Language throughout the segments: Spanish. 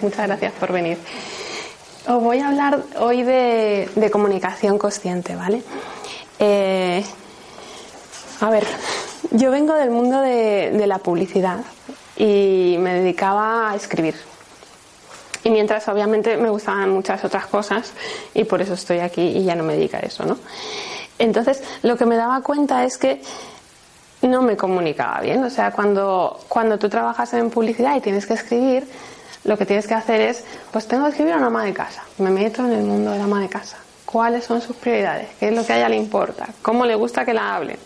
Muchas gracias por venir. Os voy a hablar hoy de, comunicación consciente, ¿vale? Eh, a ver, yo vengo del mundo de, la publicidad y me dedicaba a escribir. Y mientras obviamente me gustaban muchas otras cosas y por eso estoy aquí y ya no me dedico a eso, ¿no? Entonces, lo que me daba cuenta es que no me comunicaba bien. O sea, cuando, cuando tú trabajas en publicidad y tienes que escribir, lo que tienes que hacer es, pues tengo que escribir a una ama de casa. Me meto en el mundo de la ama de casa. ¿Cuáles son sus prioridades? ¿Qué es lo que a ella le importa? ¿Cómo le gusta que la hablen?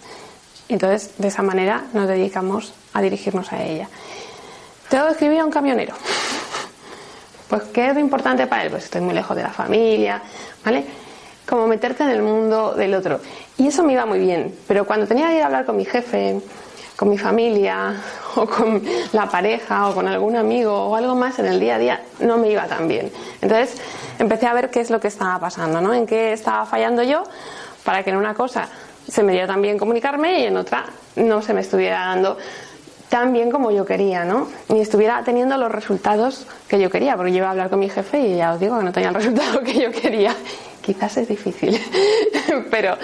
Entonces, de esa manera nos dedicamos a dirigirnos a ella. Tengo que escribir a un camionero. Pues, ¿qué es lo importante para él? Pues estoy muy lejos de la familia, ¿vale? Como meterte en el mundo del otro. Y eso me iba muy bien. Pero cuando tenía que ir a hablar con mi jefe, con mi familia, o con la pareja, o con algún amigo, o algo más en el día a día, no me iba tan bien. Entonces, empecé a ver qué es lo que estaba pasando, ¿no? En qué estaba fallando yo para que en una cosa se me diera tan bien comunicarme y en otra no se me estuviera dando tan bien como yo quería, ¿no? Ni estuviera teniendo los resultados que yo quería, porque yo iba a hablar con mi jefe y ya os digo que no tenía el resultado que yo quería. Quizás es difícil, pero,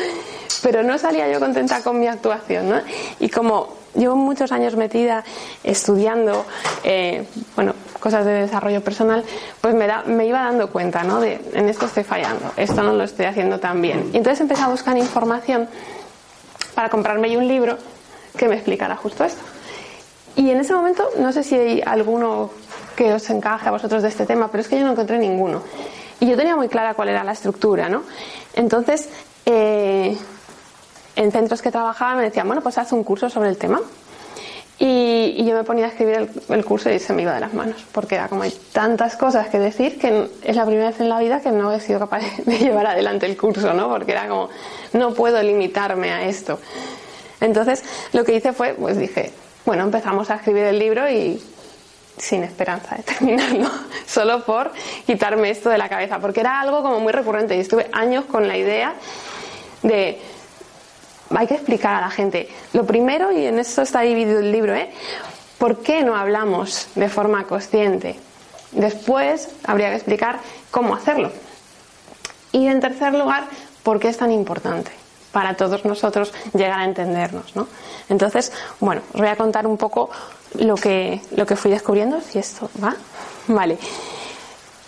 pero no salía yo contenta con mi actuación, ¿no? Y como llevo muchos años metida estudiando, eh, bueno, cosas de desarrollo personal, pues me, da, me iba dando cuenta, ¿no? De en esto estoy fallando, esto no lo estoy haciendo tan bien. Y entonces empecé a buscar información para comprarme un libro que me explicara justo esto. Y en ese momento, no sé si hay alguno que os encaje a vosotros de este tema, pero es que yo no encontré ninguno. Y yo tenía muy clara cuál era la estructura, ¿no? Entonces, eh, en centros que trabajaba me decían, bueno, pues haz un curso sobre el tema. Y, yo me ponía a escribir el, curso y se me iba de las manos, porque era como hay tantas cosas que decir que es la primera vez en la vida que no he sido capaz de llevar adelante el curso, ¿no? Porque era como, no puedo limitarme a esto. Entonces, lo que hice fue, pues dije, bueno, empezamos a escribir el libro y sin esperanza de terminarlo, solo por quitarme esto de la cabeza, porque era algo como muy recurrente y estuve años con la idea de hay que explicar a la gente. Lo primero, y en esto está dividido el libro, ¿eh? ¿por qué no hablamos de forma consciente? Después habría que explicar cómo hacerlo. Y en tercer lugar, ¿por qué es tan importante para todos nosotros llegar a entendernos? ¿no? Entonces, bueno, os voy a contar un poco lo que, lo que fui descubriendo, si esto va. Vale.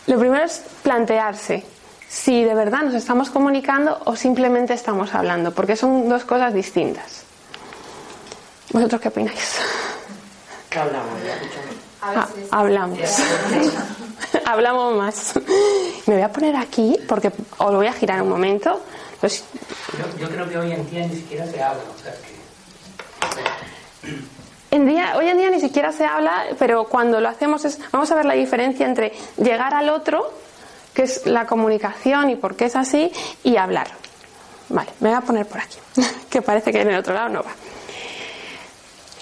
Lo primero es plantearse si de verdad nos estamos comunicando o simplemente estamos hablando, porque son dos cosas distintas. ¿Vosotros qué opináis? hablamos? Ah, hablamos. hablamos más. Me voy a poner aquí porque os lo voy a girar un momento. Pues... Yo, creo que hoy en día ni siquiera se habla. En día, hoy en día ni siquiera se habla, pero cuando lo hacemos es, vamos a ver la diferencia entre llegar al otro qué es la comunicación y por qué es así, y hablar. Vale, me voy a poner por aquí, que parece que en el otro lado no va.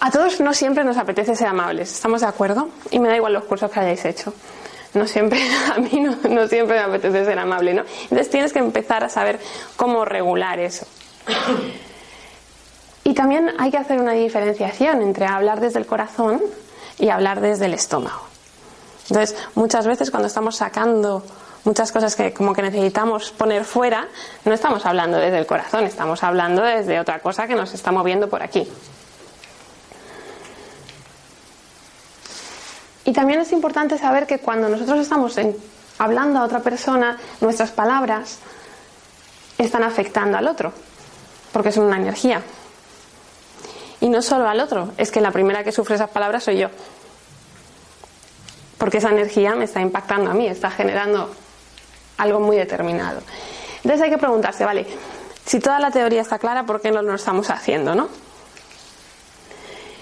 A todos no siempre nos apetece ser amables, ¿estamos de acuerdo? Y me da igual los cursos que hayáis hecho. No siempre, a mí no, no siempre me apetece ser amable, ¿no? Entonces tienes que empezar a saber cómo regular eso. Y también hay que hacer una diferenciación entre hablar desde el corazón y hablar desde el estómago. Entonces, muchas veces cuando estamos sacando muchas cosas que como que necesitamos poner fuera, no estamos hablando desde el corazón, estamos hablando desde otra cosa que nos está moviendo por aquí. Y también es importante saber que cuando nosotros estamos hablando a otra persona, nuestras palabras están afectando al otro, porque son una energía. Y no solo al otro, es que la primera que sufre esas palabras soy yo. Porque esa energía me está impactando a mí, está generando algo muy determinado. Entonces hay que preguntarse, vale, si toda la teoría está clara, ¿por qué no lo estamos haciendo, no?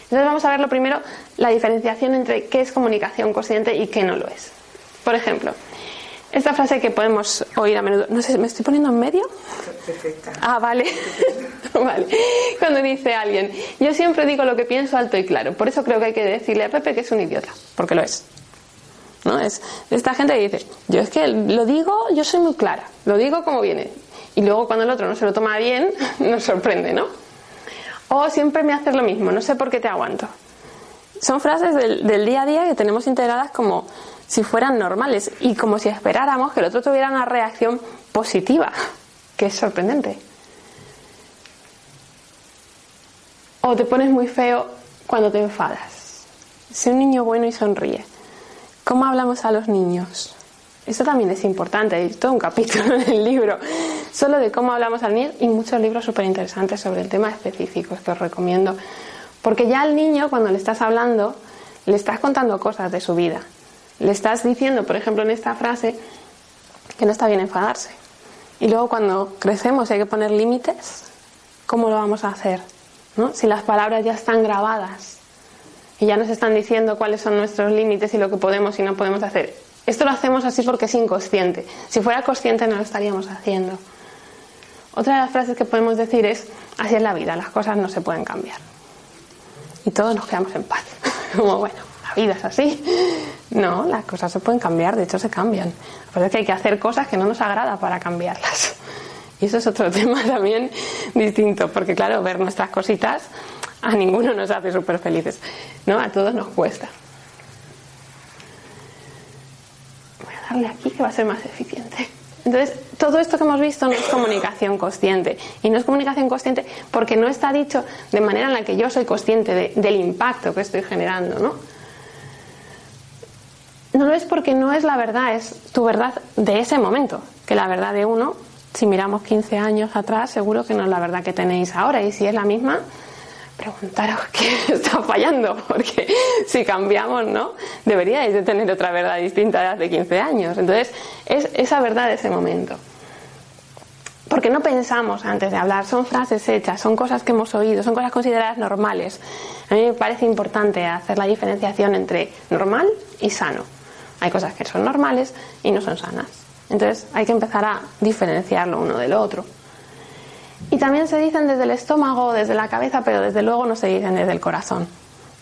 Entonces vamos a ver lo primero, la diferenciación entre qué es comunicación consciente y qué no lo es. Por ejemplo, esta frase que podemos oír a menudo, no sé, ¿me estoy poniendo en medio? Perfecta. Ah, vale. vale. Cuando dice alguien, yo siempre digo lo que pienso alto y claro, por eso creo que hay que decirle a Pepe que es un idiota, porque lo es. ¿No? Es esta gente que dice, yo es que lo digo, yo soy muy clara, lo digo como viene. Y luego cuando el otro no se lo toma bien, nos sorprende, ¿no? O siempre me haces lo mismo, no sé por qué te aguanto. Son frases del, día a día que tenemos integradas como si fueran normales y como si esperáramos que el otro tuviera una reacción positiva, que es sorprendente. O te pones muy feo cuando te enfadas. Sé un niño bueno y sonríe. ¿Cómo hablamos a los niños? Eso también es importante, hay todo un capítulo en el libro solo de cómo hablamos al niño y muchos libros súper interesantes sobre el tema específico que os recomiendo. Porque ya al niño, cuando le estás hablando, le estás contando cosas de su vida. Le estás diciendo, por ejemplo, en esta frase, que no está bien enfadarse. Y luego cuando crecemos hay que poner límites, ¿cómo lo vamos a hacer? ¿No? Si las palabras ya están grabadas y ya nos están diciendo cuáles son nuestros límites y lo que podemos y no podemos hacer. Esto lo hacemos así porque es inconsciente. Si fuera consciente no lo estaríamos haciendo. Otra de las frases que podemos decir es, así es la vida, las cosas no se pueden cambiar. Y todos nos quedamos en paz. Como, bueno, la vida es así. No, las cosas se pueden cambiar, de hecho se cambian. Pero es que hay que hacer cosas que no nos agrada para cambiarlas. Y eso es otro tema también distinto, porque claro, ver nuestras cositas a ninguno nos hace súper felices, ¿no? A todos nos cuesta. Voy a darle aquí que va a ser más eficiente. Entonces, todo esto que hemos visto no es comunicación consciente. Y no es comunicación consciente porque no está dicho de manera en la que yo soy consciente del impacto que estoy generando, ¿no? No lo es porque no es la verdad, es tu verdad de ese momento. Que la verdad de uno, si miramos 15 años atrás, seguro que no es la verdad que tenéis ahora. Y si es la misma, preguntaros qué está fallando, porque si cambiamos, ¿no? Deberíais de tener otra verdad distinta de hace 15 años. Entonces, es esa verdad de ese momento. Porque no pensamos antes de hablar, son frases hechas, son cosas que hemos oído, son cosas consideradas normales. A mí me parece importante hacer la diferenciación entre normal y sano. Hay cosas que son normales y no son sanas. Entonces hay que empezar a diferenciarlo uno del otro. Y también se dicen desde el estómago, desde la cabeza, pero desde luego no se dicen desde el corazón.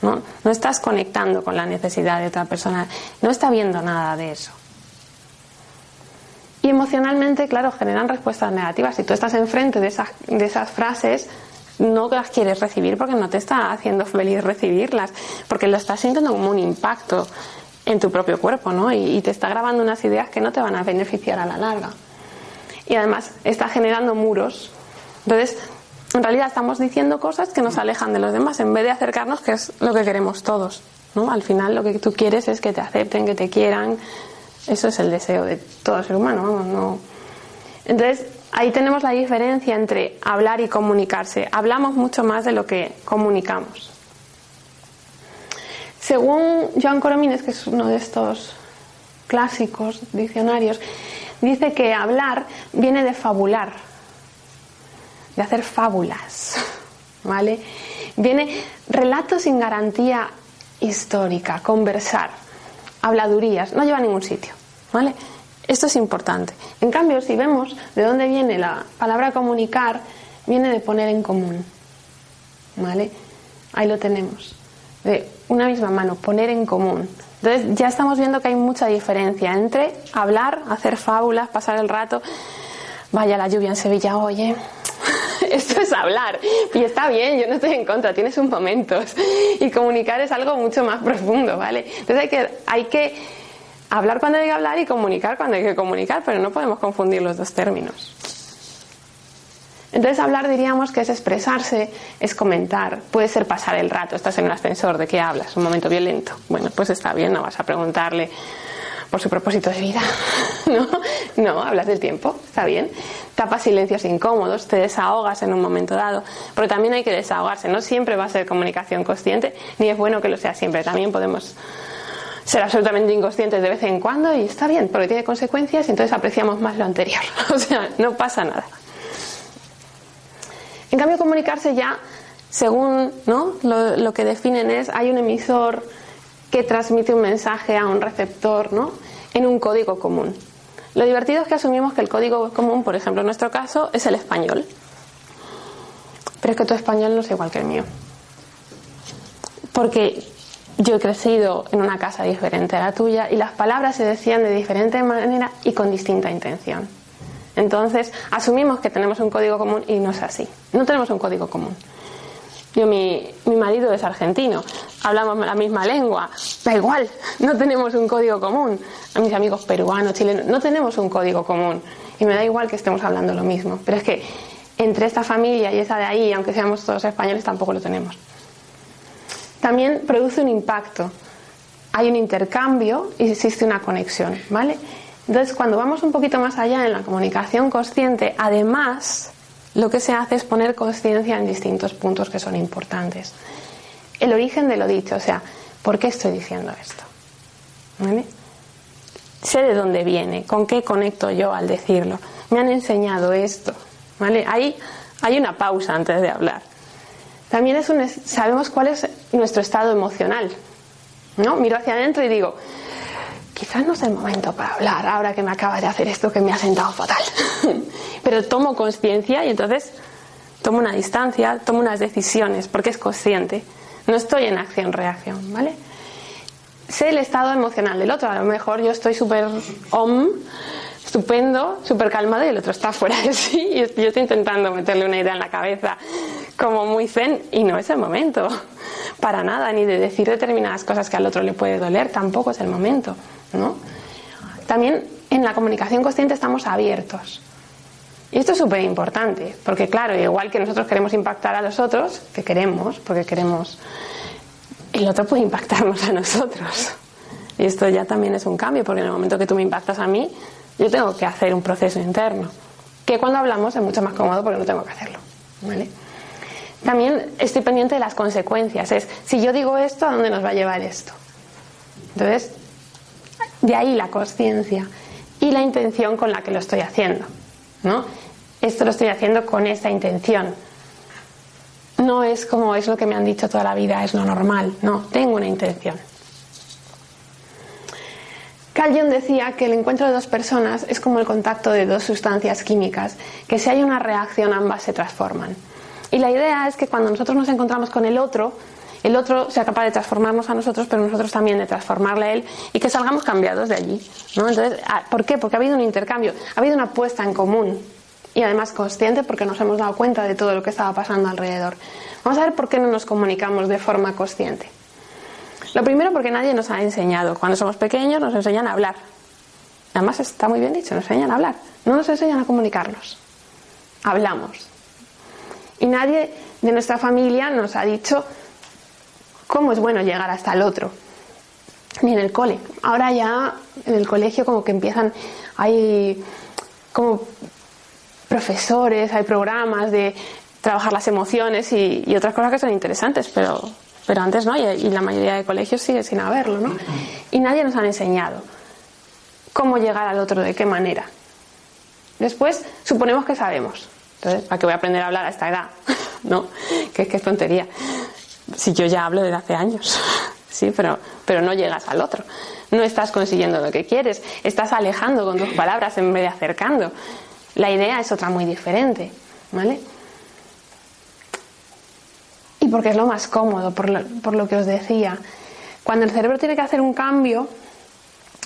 ¿no? no estás conectando con la necesidad de otra persona, no está viendo nada de eso. Y emocionalmente, claro, generan respuestas negativas. Si tú estás enfrente de esas, de esas frases, no las quieres recibir porque no te está haciendo feliz recibirlas, porque lo estás sintiendo como un impacto en tu propio cuerpo, ¿no? Y, y, te está grabando unas ideas que no te van a beneficiar a la larga. Y además está generando muros entonces, en realidad estamos diciendo cosas que nos alejan de los demás en vez de acercarnos, que es lo que queremos todos. ¿no? Al final lo que tú quieres es que te acepten, que te quieran. Eso es el deseo de todo ser humano. Vamos, no. Entonces, ahí tenemos la diferencia entre hablar y comunicarse. Hablamos mucho más de lo que comunicamos. Según Joan Coromines, que es uno de estos clásicos diccionarios, dice que hablar viene de fabular de hacer fábulas, ¿vale? Viene relatos sin garantía histórica, conversar, habladurías, no lleva a ningún sitio, ¿vale? Esto es importante. En cambio, si vemos de dónde viene la palabra comunicar, viene de poner en común, ¿vale? Ahí lo tenemos. De una misma mano, poner en común. Entonces ya estamos viendo que hay mucha diferencia entre hablar, hacer fábulas, pasar el rato. Vaya la lluvia en Sevilla, oye, esto es hablar. Y está bien, yo no estoy en contra, tienes sus momentos. Y comunicar es algo mucho más profundo, ¿vale? Entonces hay que, hay que hablar cuando hay que hablar y comunicar cuando hay que comunicar, pero no podemos confundir los dos términos. Entonces hablar diríamos que es expresarse, es comentar, puede ser pasar el rato, estás en un ascensor, ¿de qué hablas? Un momento violento. Bueno, pues está bien, no vas a preguntarle por su propósito de vida. ¿No? No, hablas del tiempo, está bien. Tapas silencios incómodos, te desahogas en un momento dado. Pero también hay que desahogarse. No siempre va a ser comunicación consciente, ni es bueno que lo sea siempre. También podemos ser absolutamente inconscientes de vez en cuando y está bien, porque tiene consecuencias y entonces apreciamos más lo anterior. O sea, no pasa nada. En cambio, comunicarse ya, según ¿no? lo, lo que definen es, hay un emisor, que transmite un mensaje a un receptor ¿no? en un código común. Lo divertido es que asumimos que el código común, por ejemplo en nuestro caso, es el español. Pero es que tu español no es igual que el mío. Porque yo he crecido en una casa diferente a la tuya y las palabras se decían de diferente manera y con distinta intención. Entonces, asumimos que tenemos un código común y no es así. No tenemos un código común. Yo, mi, mi marido es argentino, hablamos la misma lengua, da igual, no tenemos un código común. A mis amigos peruanos, chilenos, no tenemos un código común. Y me da igual que estemos hablando lo mismo. Pero es que entre esta familia y esa de ahí, aunque seamos todos españoles, tampoco lo tenemos. También produce un impacto. Hay un intercambio y existe una conexión, ¿vale? Entonces, cuando vamos un poquito más allá en la comunicación consciente, además, lo que se hace es poner conciencia en distintos puntos que son importantes. El origen de lo dicho, o sea, ¿por qué estoy diciendo esto? ¿Vale? Sé de dónde viene, con qué conecto yo al decirlo. Me han enseñado esto, ¿vale? Ahí hay una pausa antes de hablar. También es un, sabemos cuál es nuestro estado emocional, ¿no? Miro hacia adentro y digo, quizás no es el momento para hablar ahora que me acaba de hacer esto que me ha sentado fatal. Pero tomo conciencia y entonces tomo una distancia, tomo unas decisiones porque es consciente. No estoy en acción-reacción, ¿vale? Sé el estado emocional del otro. A lo mejor yo estoy súper om, estupendo, súper calmado y el otro está fuera de sí y yo estoy intentando meterle una idea en la cabeza como muy zen y no es el momento para nada, ni de decir determinadas cosas que al otro le puede doler, tampoco es el momento, ¿no? También en la comunicación consciente estamos abiertos. Y esto es súper importante, porque claro, igual que nosotros queremos impactar a los otros, que queremos, porque queremos, el otro puede impactarnos a nosotros. Y esto ya también es un cambio, porque en el momento que tú me impactas a mí, yo tengo que hacer un proceso interno, que cuando hablamos es mucho más cómodo porque no tengo que hacerlo. También estoy pendiente de las consecuencias, es si yo digo esto, ¿a dónde nos va a llevar esto? Entonces, de ahí la conciencia y la intención con la que lo estoy haciendo. ¿No? Esto lo estoy haciendo con esta intención. No es como es lo que me han dicho toda la vida, es lo normal. No, tengo una intención. Carl Jung decía que el encuentro de dos personas es como el contacto de dos sustancias químicas, que si hay una reacción ambas se transforman. Y la idea es que cuando nosotros nos encontramos con el otro, el otro sea capaz de transformarnos a nosotros, pero nosotros también de transformarle a él y que salgamos cambiados de allí. ¿no? Entonces, ah, ¿por qué? Porque ha habido un intercambio, ha habido una puesta en común y además consciente porque nos hemos dado cuenta de todo lo que estaba pasando alrededor. Vamos a ver por qué no nos comunicamos de forma consciente. Lo primero porque nadie nos ha enseñado. Cuando somos pequeños nos enseñan a hablar. Además está muy bien dicho, nos enseñan a hablar. No nos enseñan a comunicarnos. Hablamos. Y nadie de nuestra familia nos ha dicho cómo es bueno llegar hasta el otro. Ni en el cole. Ahora ya en el colegio como que empiezan, hay como profesores, hay programas de trabajar las emociones y, y otras cosas que son interesantes, pero pero antes no, y la mayoría de colegios sigue sin haberlo, ¿no? Y nadie nos ha enseñado cómo llegar al otro, de qué manera. Después, suponemos que sabemos. Entonces, ¿para qué voy a aprender a hablar a esta edad? ¿No? Que es que es tontería. Si yo ya hablo desde hace años, sí, pero, pero no llegas al otro. No estás consiguiendo lo que quieres, estás alejando con tus palabras en vez de acercando. La idea es otra muy diferente, ¿vale? porque es lo más cómodo, por lo, que os decía. Cuando el cerebro tiene que hacer un cambio,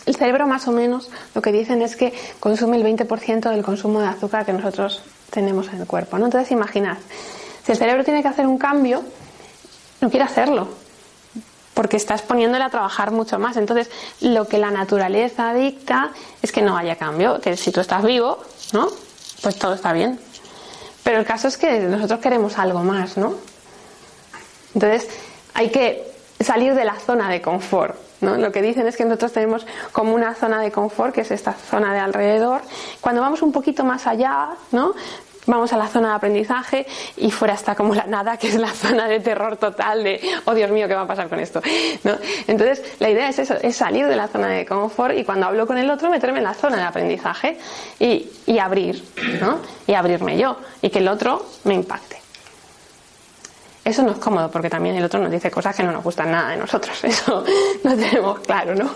el cerebro más o menos lo que dicen es que consume el 20% del consumo de azúcar que nosotros tenemos en el cuerpo. ¿no? Entonces imaginad, si el cerebro tiene que hacer un cambio, no quiere hacerlo, porque estás poniéndole a trabajar mucho más. Entonces, lo que la naturaleza dicta es que no haya cambio, que si tú estás vivo, ¿no? Pues todo está bien. Pero el caso es que nosotros queremos algo más, ¿no? Entonces, hay que salir de la zona de confort. ¿no? Lo que dicen es que nosotros tenemos como una zona de confort, que es esta zona de alrededor. Cuando vamos un poquito más allá, ¿no? Vamos a la zona de aprendizaje y fuera está como la nada, que es la zona de terror total de, oh Dios mío, ¿qué va a pasar con esto? ¿No? Entonces, la idea es eso, es salir de la zona de confort y cuando hablo con el otro, meterme en la zona de aprendizaje y, y abrir, ¿no? Y abrirme yo y que el otro me impacte. Eso no es cómodo porque también el otro nos dice cosas que no nos gustan nada de nosotros. Eso no tenemos claro, ¿no?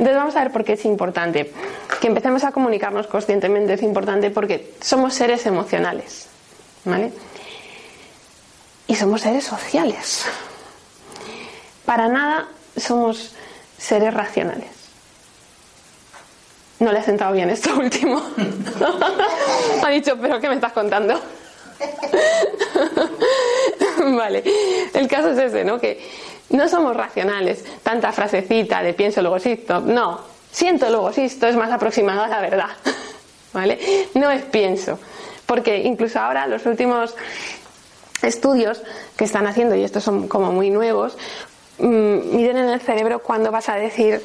Entonces vamos a ver por qué es importante. Que empecemos a comunicarnos conscientemente es importante porque somos seres emocionales. ¿Vale? Y somos seres sociales. Para nada somos seres racionales. No le ha sentado bien esto último. ha dicho, pero ¿qué me estás contando? vale, el caso es ese, ¿no? Que no somos racionales. Tanta frasecita de pienso luego existo. No, siento luego existo es más aproximado a la verdad. ¿Vale? No es pienso. Porque incluso ahora los últimos estudios que están haciendo, y estos son como muy nuevos, mm, miden en el cerebro cuando vas a decir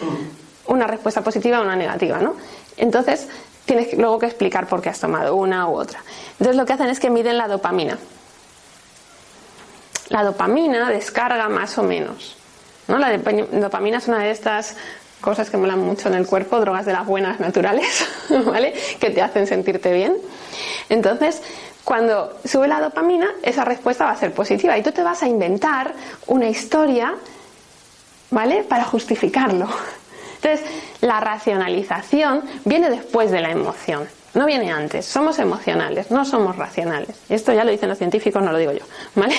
una respuesta positiva o una negativa, ¿no? Entonces, tienes luego que explicar por qué has tomado una u otra. Entonces, lo que hacen es que miden la dopamina. La dopamina descarga más o menos. ¿No? La dopamina es una de estas cosas que molan mucho en el cuerpo, drogas de las buenas naturales, ¿vale? Que te hacen sentirte bien. Entonces, cuando sube la dopamina, esa respuesta va a ser positiva y tú te vas a inventar una historia, ¿vale? Para justificarlo. Entonces, la racionalización viene después de la emoción, no viene antes. Somos emocionales, no somos racionales. Esto ya lo dicen los científicos, no lo digo yo, ¿vale?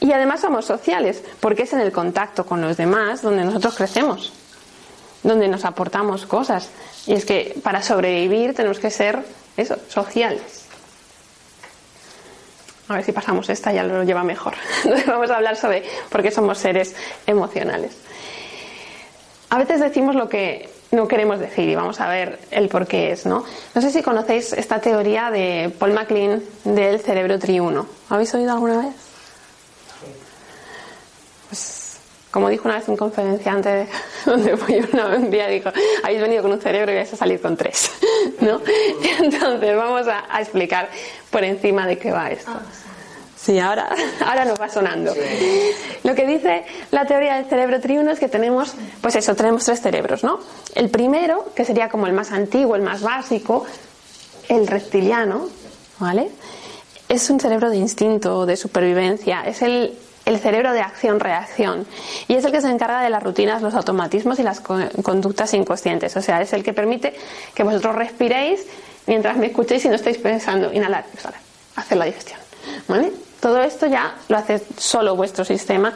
Y además somos sociales, porque es en el contacto con los demás donde nosotros crecemos, donde nos aportamos cosas. Y es que para sobrevivir tenemos que ser eso, sociales. A ver si pasamos esta, ya lo lleva mejor. Vamos a hablar sobre por qué somos seres emocionales. A veces decimos lo que no queremos decir y vamos a ver el por qué es, ¿no? No sé si conocéis esta teoría de Paul MacLean del cerebro triuno. ¿Habéis oído alguna vez? Pues, como dijo una vez un conferenciante donde fui un día, dijo, habéis venido con un cerebro y vais a salir con tres, ¿no? Entonces vamos a, explicar por encima de qué va esto. Ah, sí, ahora, ahora nos va sonando. Lo que dice la teoría del cerebro triuno es que tenemos, pues eso, tenemos tres cerebros, ¿no? El primero, que sería como el más antiguo, el más básico, el reptiliano, ¿vale? Es un cerebro de instinto, de supervivencia, es el el cerebro de acción-reacción. Y es el que se encarga de las rutinas, los automatismos y las conductas inconscientes. O sea, es el que permite que vosotros respiréis mientras me escuchéis y no estáis pensando inhalar, exhalar, hacer la digestión. ¿Vale? Todo esto ya lo hace solo vuestro sistema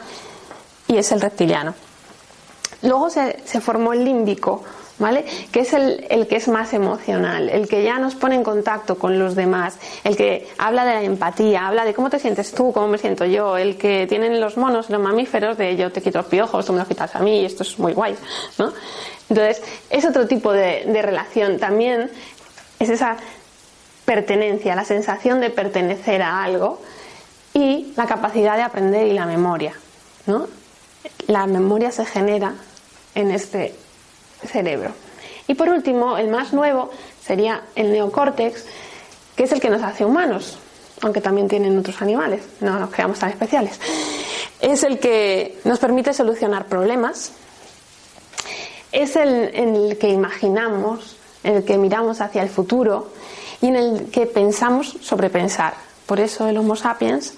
y es el reptiliano. Luego se, se formó el límbico, ¿vale? Que es el, el, que es más emocional, el que ya nos pone en contacto con los demás, el que habla de la empatía, habla de cómo te sientes tú, cómo me siento yo, el que tienen los monos, los mamíferos, de yo te quito los piojos, tú me los quitas a mí, y esto es muy guay, ¿no? Entonces, es otro tipo de, de relación. También es esa pertenencia, la sensación de pertenecer a algo y la capacidad de aprender y la memoria, ¿no? La memoria se genera en este cerebro. Y por último, el más nuevo sería el neocórtex, que es el que nos hace humanos, aunque también tienen otros animales, no nos creamos tan especiales. Es el que nos permite solucionar problemas, es el en el que imaginamos, en el que miramos hacia el futuro y en el que pensamos sobre pensar. Por eso el Homo sapiens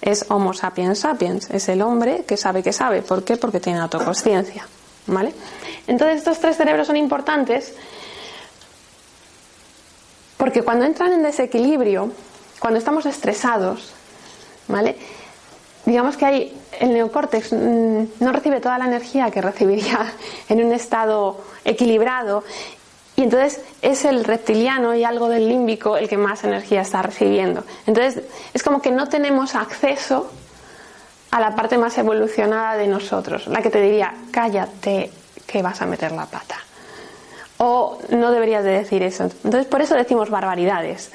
es Homo sapiens sapiens, es el hombre que sabe que sabe. ¿Por qué? Porque tiene autoconsciencia. ¿Vale? Entonces estos tres cerebros son importantes porque cuando entran en desequilibrio, cuando estamos estresados, ¿vale? Digamos que hay el neocórtex mm, no recibe toda la energía que recibiría en un estado equilibrado y entonces es el reptiliano y algo del límbico el que más energía está recibiendo. Entonces es como que no tenemos acceso a la parte más evolucionada de nosotros, la que te diría, cállate, que vas a meter la pata. O no deberías de decir eso. Entonces por eso decimos barbaridades.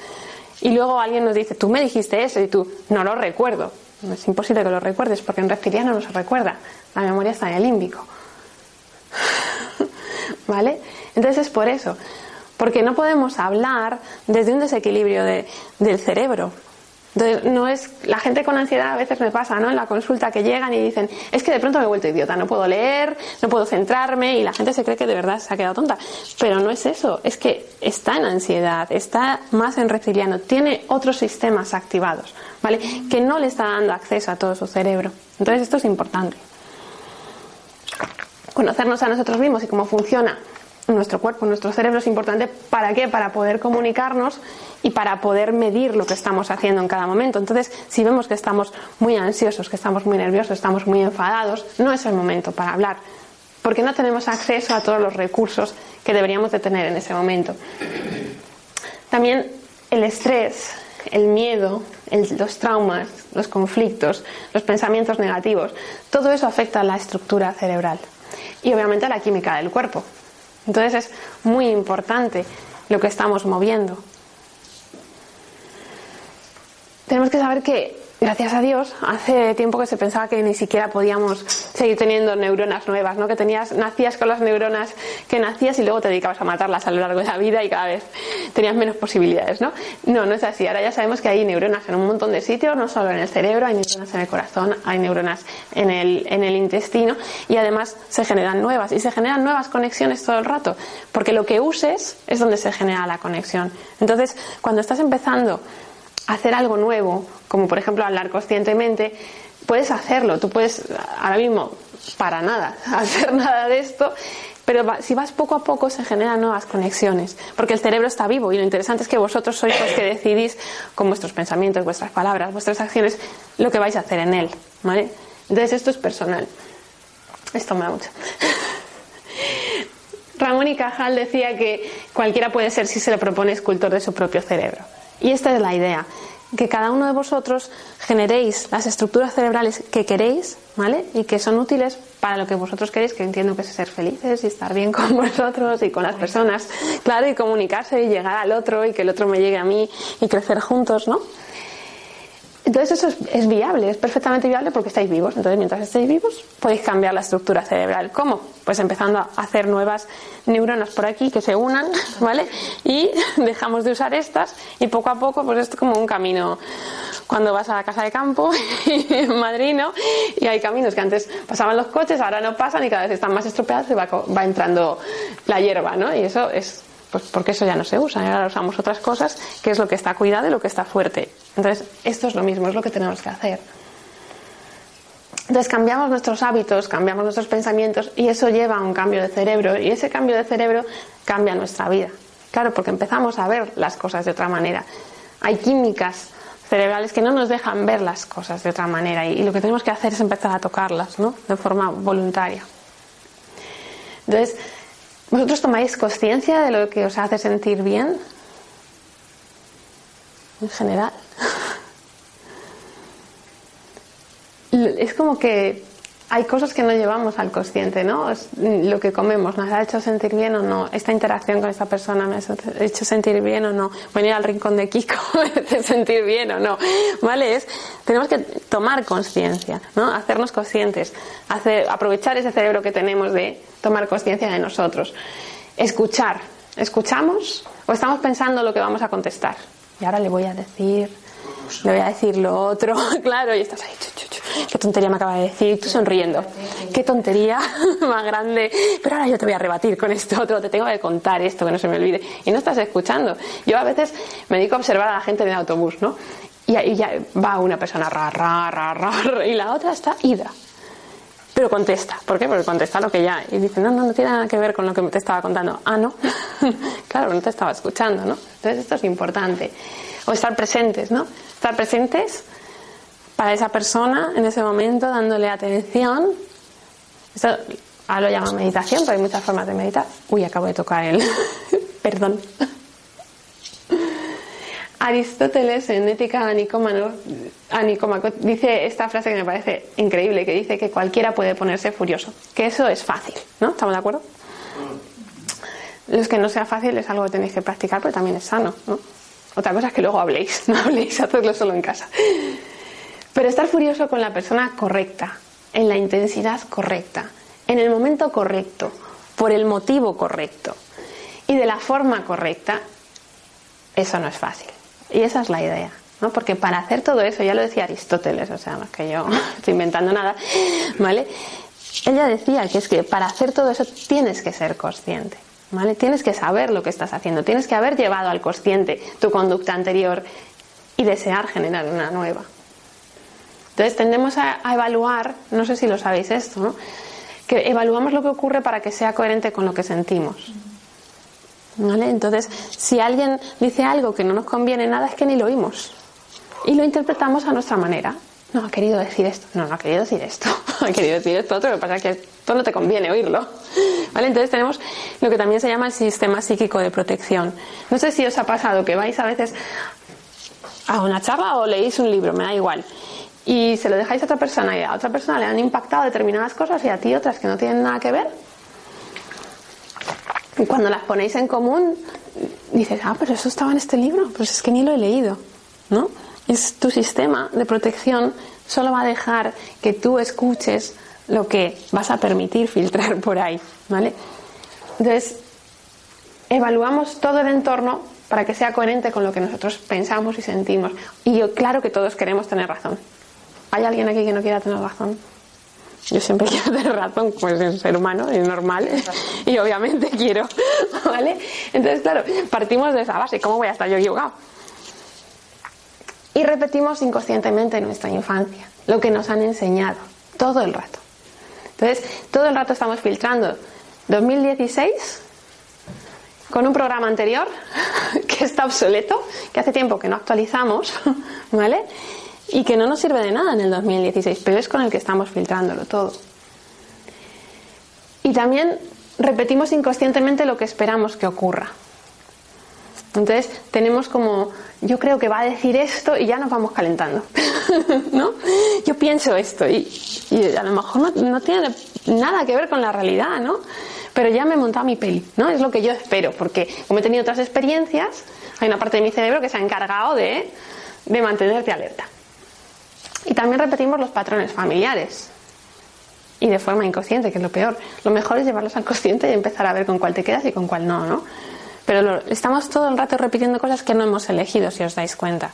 Y luego alguien nos dice, tú me dijiste eso y tú, no lo recuerdo. Es imposible que lo recuerdes porque en reptiliano no se recuerda. La memoria está en el límbico. ¿Vale? Entonces es por eso. Porque no podemos hablar desde un desequilibrio del cerebro. Entonces, no es, la gente con ansiedad a veces me pasa, ¿no? En la consulta que llegan y dicen, es que de pronto me he vuelto idiota, no puedo leer, no puedo centrarme y la gente se cree que de verdad se ha quedado tonta. Pero no es eso, es que está en ansiedad, está más en reptiliano, tiene otros sistemas activados, ¿vale? Que no le está dando acceso a todo su cerebro. Entonces esto es importante. Conocernos a nosotros mismos y cómo funciona nuestro cuerpo, nuestro cerebro es importante. ¿Para qué? Para poder comunicarnos y para poder medir lo que estamos haciendo en cada momento. Entonces, si vemos que estamos muy ansiosos, que estamos muy nerviosos, estamos muy enfadados, no es el momento para hablar, porque no tenemos acceso a todos los recursos que deberíamos de tener en ese momento. También el estrés el miedo, los traumas, los conflictos, los pensamientos negativos, todo eso afecta a la estructura cerebral y obviamente a la química del cuerpo. Entonces es muy importante lo que estamos moviendo. Tenemos que saber que gracias a Dios, hace tiempo que se pensaba que ni siquiera podíamos seguir teniendo neuronas nuevas, ¿no? Que tenías, nacías con las neuronas que nacías y luego te dedicabas a matarlas a lo largo de la vida y cada vez tenías menos posibilidades, ¿no? No, no es así. Ahora ya sabemos que hay neuronas en un montón de sitios, no solo en el cerebro, hay neuronas en el corazón, hay neuronas en el, en el intestino y además se generan nuevas y se generan nuevas conexiones todo el rato, porque lo que uses es donde se genera la conexión. Entonces, cuando estás empezando hacer algo nuevo, como por ejemplo hablar conscientemente, puedes hacerlo. Tú puedes ahora mismo para nada hacer nada de esto, pero si vas poco a poco se generan nuevas conexiones, porque el cerebro está vivo y lo interesante es que vosotros sois los que decidís con vuestros pensamientos, vuestras palabras, vuestras acciones, lo que vais a hacer en él, ¿vale? Entonces esto es personal. Esto me da mucho. Ramón y Cajal decía que cualquiera puede ser si se lo propone escultor de su propio cerebro. Y esta es la idea, que cada uno de vosotros generéis las estructuras cerebrales que queréis, ¿vale? Y que son útiles para lo que vosotros queréis, que entiendo que es ser felices y estar bien con vosotros y con las personas, claro, y comunicarse y llegar al otro y que el otro me llegue a mí y crecer juntos, ¿no? Entonces eso es, viable, es perfectamente viable porque estáis vivos. Entonces mientras estéis vivos podéis cambiar la estructura cerebral. ¿Cómo? Pues empezando a hacer nuevas neuronas por aquí que se unan, ¿vale? Y dejamos de usar estas y poco a poco pues es como un camino cuando vas a la casa de campo en Madrid, ¿no? Y hay caminos que antes pasaban los coches, ahora no pasan y cada vez están más estropeados y va, va entrando la hierba, ¿no? Y eso es pues porque eso ya no se usa, ahora usamos otras cosas, que es lo que está cuidado y lo que está fuerte. Entonces, esto es lo mismo, es lo que tenemos que hacer. Entonces cambiamos nuestros hábitos, cambiamos nuestros pensamientos y eso lleva a un cambio de cerebro y ese cambio de cerebro cambia nuestra vida. Claro, porque empezamos a ver las cosas de otra manera. Hay químicas cerebrales que no nos dejan ver las cosas de otra manera y, lo que tenemos que hacer es empezar a tocarlas, ¿no? De forma voluntaria. Entonces, ¿Vosotros tomáis conciencia de lo que os hace sentir bien? En general. Es como que hay cosas que no llevamos al consciente, ¿no? lo que comemos, ¿nos ha hecho sentir bien o no? Esta interacción con esta persona me ha hecho sentir bien o no? Venir al rincón de Kiko me hace sentir bien o no? ¿Vale? Es, tenemos que tomar conciencia, ¿no? Hacernos conscientes, aprovechar ese cerebro que tenemos de tomar conciencia de nosotros. Escuchar. ¿Escuchamos o estamos pensando lo que vamos a contestar? Y ahora le voy a decir, le voy a decir lo otro, claro, y estás ahí, qué tontería me acaba de decir, tú sonriendo, qué tontería más grande, pero ahora yo te voy a rebatir con esto otro, te tengo que contar esto, que no se me olvide, y no estás escuchando. Yo a veces me dedico a observar a la gente en el autobús, ¿no? Y, y ya va una persona ra, ra, ra, ra, y la otra está ida pero contesta. ¿Por qué? Porque contesta lo que ya. Y dice, no, no, no tiene nada que ver con lo que te estaba contando. Ah, no. claro, no te estaba escuchando, ¿no? Entonces esto es importante. O estar presentes, ¿no? Estar presentes para esa persona en ese momento, dándole atención. Esto ahora lo llama meditación, pero hay muchas formas de meditar. Uy, acabo de tocar el. Perdón. Aristóteles en Ética Anicómaco dice esta frase que me parece increíble, que dice que cualquiera puede ponerse furioso, que eso es fácil, ¿no? ¿Estamos de acuerdo? Los que no sea fácil es algo que tenéis que practicar, pero también es sano, ¿no? Otra cosa es que luego habléis, no habléis, hacedlo solo en casa. Pero estar furioso con la persona correcta, en la intensidad correcta, en el momento correcto, por el motivo correcto y de la forma correcta, eso no es fácil. Y esa es la idea. ¿no? Porque para hacer todo eso, ya lo decía Aristóteles, o sea, no es que yo estoy inventando nada, ¿vale? Ella decía que es que para hacer todo eso tienes que ser consciente, ¿vale? Tienes que saber lo que estás haciendo, tienes que haber llevado al consciente tu conducta anterior y desear generar una nueva. Entonces tendemos a, evaluar, no sé si lo sabéis esto, ¿no? que evaluamos lo que ocurre para que sea coherente con lo que sentimos. Entonces, si alguien dice algo que no nos conviene nada, es que ni lo oímos. Y lo interpretamos a nuestra manera. No, ha querido decir esto. No, no ha querido decir esto. ha querido decir esto otro. Lo que pasa es que esto no te conviene oírlo. ¿Vale? Entonces tenemos lo que también se llama el sistema psíquico de protección. No sé si os ha pasado que vais a veces a una charla o leéis un libro, me da igual. Y se lo dejáis a otra persona y a otra persona le han impactado determinadas cosas y a ti otras que no tienen nada que ver. Y cuando las ponéis en común, dices, ah, pero eso estaba en este libro, pues es que ni lo he leído, ¿no? Es tu sistema de protección, solo va a dejar que tú escuches lo que vas a permitir filtrar por ahí, ¿vale? Entonces, evaluamos todo el entorno para que sea coherente con lo que nosotros pensamos y sentimos. Y claro que todos queremos tener razón. ¿Hay alguien aquí que no quiera tener razón? Yo siempre quiero tener razón, pues es ser humano, es normal, y obviamente quiero, ¿vale? Entonces, claro, partimos de esa base, ¿cómo voy a estar yo equivocado? Y repetimos inconscientemente nuestra infancia, lo que nos han enseñado, todo el rato. Entonces, todo el rato estamos filtrando 2016 con un programa anterior que está obsoleto, que hace tiempo que no actualizamos, ¿vale? Y que no nos sirve de nada en el 2016, pero es con el que estamos filtrándolo todo. Y también repetimos inconscientemente lo que esperamos que ocurra. Entonces tenemos como, yo creo que va a decir esto y ya nos vamos calentando, ¿no? Yo pienso esto y, a lo mejor no, no, tiene nada que ver con la realidad, ¿no? pero ya me he montado mi peli, ¿no? Es lo que yo espero, porque como he tenido otras experiencias, hay una parte de mi cerebro que se ha encargado de, de mantenerte alerta. Y también repetimos los patrones familiares. Y de forma inconsciente, que es lo peor. Lo mejor es llevarlos al consciente y empezar a ver con cuál te quedas y con cuál no, ¿no? Pero estamos todo el rato repitiendo cosas que no hemos elegido, si os dais cuenta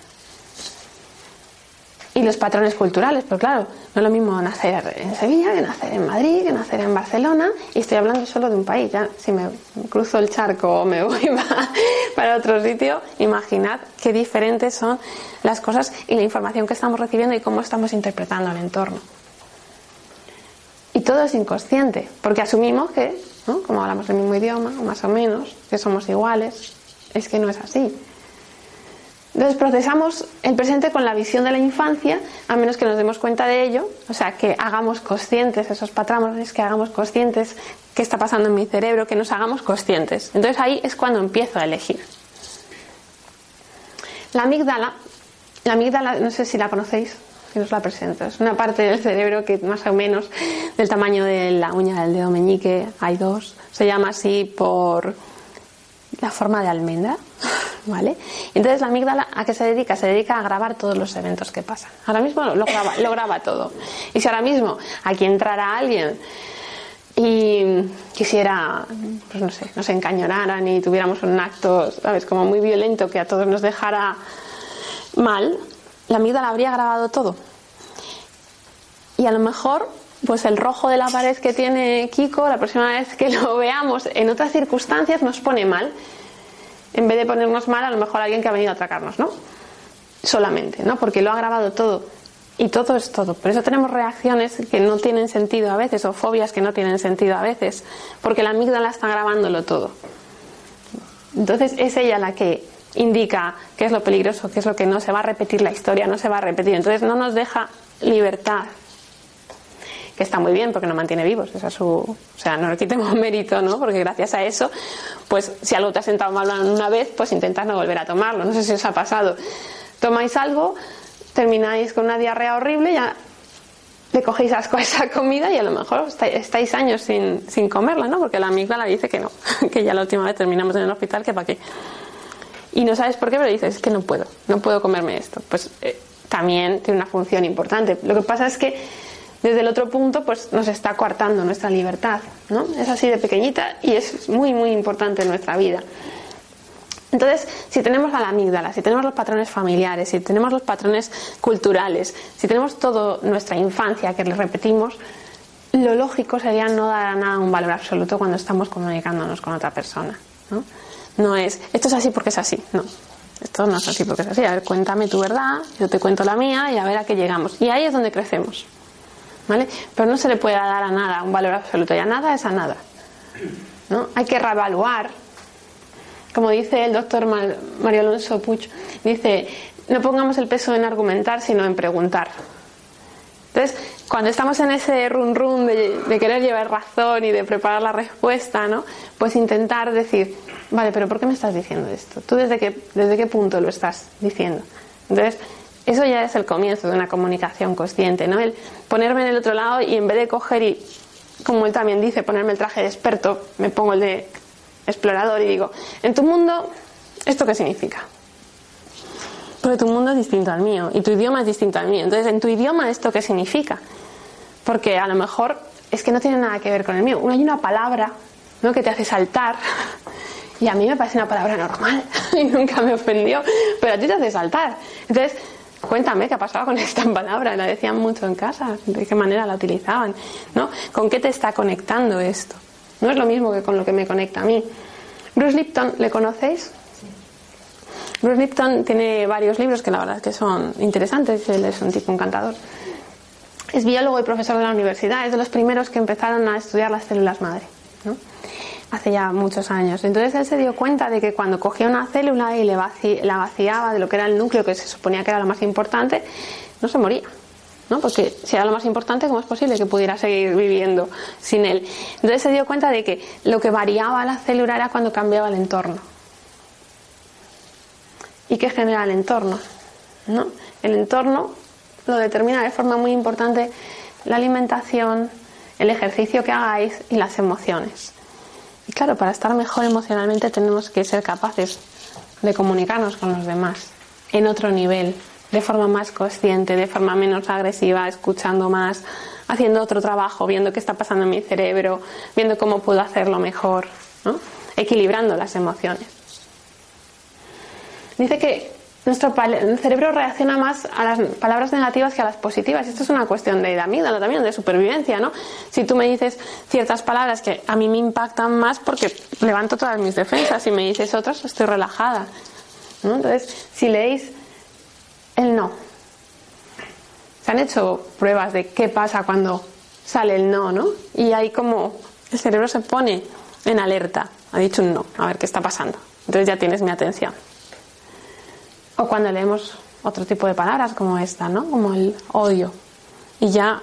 y los patrones culturales, pues claro, no es lo mismo nacer en Sevilla que nacer en Madrid, que nacer en Barcelona, y estoy hablando solo de un país, ya si me cruzo el charco o me voy para otro sitio, imaginad qué diferentes son las cosas y la información que estamos recibiendo y cómo estamos interpretando el entorno. Y todo es inconsciente, porque asumimos que, como hablamos el mismo idioma, más o menos, que somos iguales, es que no es así. Entonces procesamos el presente con la visión de la infancia, a menos que nos demos cuenta de ello, o sea, que hagamos conscientes esos patrones, que hagamos conscientes qué está pasando en mi cerebro, que nos hagamos conscientes. Entonces ahí es cuando empiezo a elegir. La amígdala, la amígdala, no sé si la conocéis, si os la presento, es una parte del cerebro que más o menos del tamaño de la uña del dedo meñique, hay dos, se llama así por la forma de almendra. ¿vale? Entonces la amígdala a qué se dedica? Se dedica a grabar todos los eventos que pasan. Ahora mismo lo graba, lo graba todo. Y si ahora mismo aquí entrara alguien y quisiera, pues no sé, nos encañonaran y tuviéramos un acto, ¿sabes? Como muy violento que a todos nos dejara mal, la amígdala habría grabado todo. Y a lo mejor pues el rojo de la pared que tiene Kiko, la próxima vez que lo veamos en otras circunstancias nos pone mal en vez de ponernos mal a lo mejor alguien que ha venido a atracarnos, ¿no? Solamente, ¿no? Porque lo ha grabado todo. Y todo es todo. Por eso tenemos reacciones que no tienen sentido a veces o fobias que no tienen sentido a veces, porque la amígdala está grabándolo todo. Entonces es ella la que indica qué es lo peligroso, qué es lo que no se va a repetir la historia, no se va a repetir. Entonces no nos deja libertad que está muy bien porque nos mantiene vivos. Esa es su, o sea, no le quitemos mérito, ¿no? Porque gracias a eso, pues si algo te ha sentado mal una vez, pues intentas no volver a tomarlo. No sé si os ha pasado. Tomáis algo, termináis con una diarrea horrible, ya le cogéis asco a esa comida y a lo mejor estáis años sin, sin comerla, ¿no? Porque la amígdala dice que no, que ya la última vez terminamos en el hospital, que para qué. Y no sabes por qué, pero dices, es que no puedo, no puedo comerme esto. Pues eh, también tiene una función importante. Lo que pasa es que desde el otro punto pues nos está coartando nuestra libertad, ¿no? Es así de pequeñita y es muy muy importante en nuestra vida. Entonces, si tenemos a la amígdala, si tenemos los patrones familiares, si tenemos los patrones culturales, si tenemos toda nuestra infancia que le repetimos, lo lógico sería no dar a nada un valor absoluto cuando estamos comunicándonos con otra persona. No es, esto es así porque es así, no. Esto no es así porque es así. A ver, cuéntame tu verdad, yo te cuento la mía y a ver a qué llegamos. Y ahí es donde crecemos. ¿vale? Pero no se le puede dar a nada un valor absoluto, ya nada es a nada. ¿no? Hay que reevaluar. Como dice el doctor Mario Alonso Puch, dice, no pongamos el peso en argumentar, sino en preguntar. Entonces, cuando estamos en ese run run de, querer llevar razón y de preparar la respuesta, ¿no? Pues intentar decir, vale, pero ¿por qué me estás diciendo esto? ¿Tú desde qué, desde qué punto lo estás diciendo? Entonces, eso ya es el comienzo de una comunicación consciente, ¿no? El ponerme en el otro lado y en vez de coger y, como él también dice, ponerme el traje de experto, me pongo el de explorador y digo, en tu mundo, ¿esto qué significa? Porque tu mundo es distinto al mío y tu idioma es distinto al mío. Entonces, en tu idioma, ¿esto qué significa? Porque a lo mejor es que no tiene nada que ver con el mío. Hay una palabra ¿no? que te hace saltar y a mí me parece una palabra normal y nunca me ofendió, pero a ti te hace saltar. Entonces, Cuéntame qué ha pasado con esta palabra, la decían mucho en casa, de qué manera la utilizaban, ¿no? ¿Con qué te está conectando esto? No es lo mismo que con lo que me conecta a mí. Bruce Lipton, ¿le conocéis? Bruce Lipton tiene varios libros que la verdad es que son interesantes, él es un tipo encantador. Es biólogo y profesor de la universidad, es de los primeros que empezaron a estudiar las células madre. ¿no? Hace ya muchos años. Entonces él se dio cuenta de que cuando cogía una célula y le la vaciaba de lo que era el núcleo, que se suponía que era lo más importante, no se moría. ¿no? Porque si era lo más importante, ¿cómo es posible que pudiera seguir viviendo sin él? Entonces se dio cuenta de que lo que variaba la célula era cuando cambiaba el entorno. ¿Y qué genera el entorno? ¿No? El entorno lo determina de forma muy importante la alimentación, el ejercicio que hagáis y las emociones. Y claro, para estar mejor emocionalmente tenemos que ser capaces de comunicarnos con los demás en otro nivel, de forma más consciente, de forma menos agresiva, escuchando más, haciendo otro trabajo, viendo qué está pasando en mi cerebro, viendo cómo puedo hacerlo mejor, equilibrando las emociones. Dice que nuestro cerebro reacciona más a las palabras negativas que a las positivas. Esto es una cuestión de amígdala también, de supervivencia, ¿no? Si tú me dices ciertas palabras que a mí me impactan más porque levanto todas mis defensas y me dices otras, estoy relajada. Entonces, si leéis el no, se han hecho pruebas de qué pasa cuando sale el no, ¿no? Y ahí como el cerebro se pone en alerta. Ha dicho un no, a ver qué está pasando. Entonces ya tienes mi atención. O cuando leemos otro tipo de palabras como esta, ¿no? Como el odio. Y ya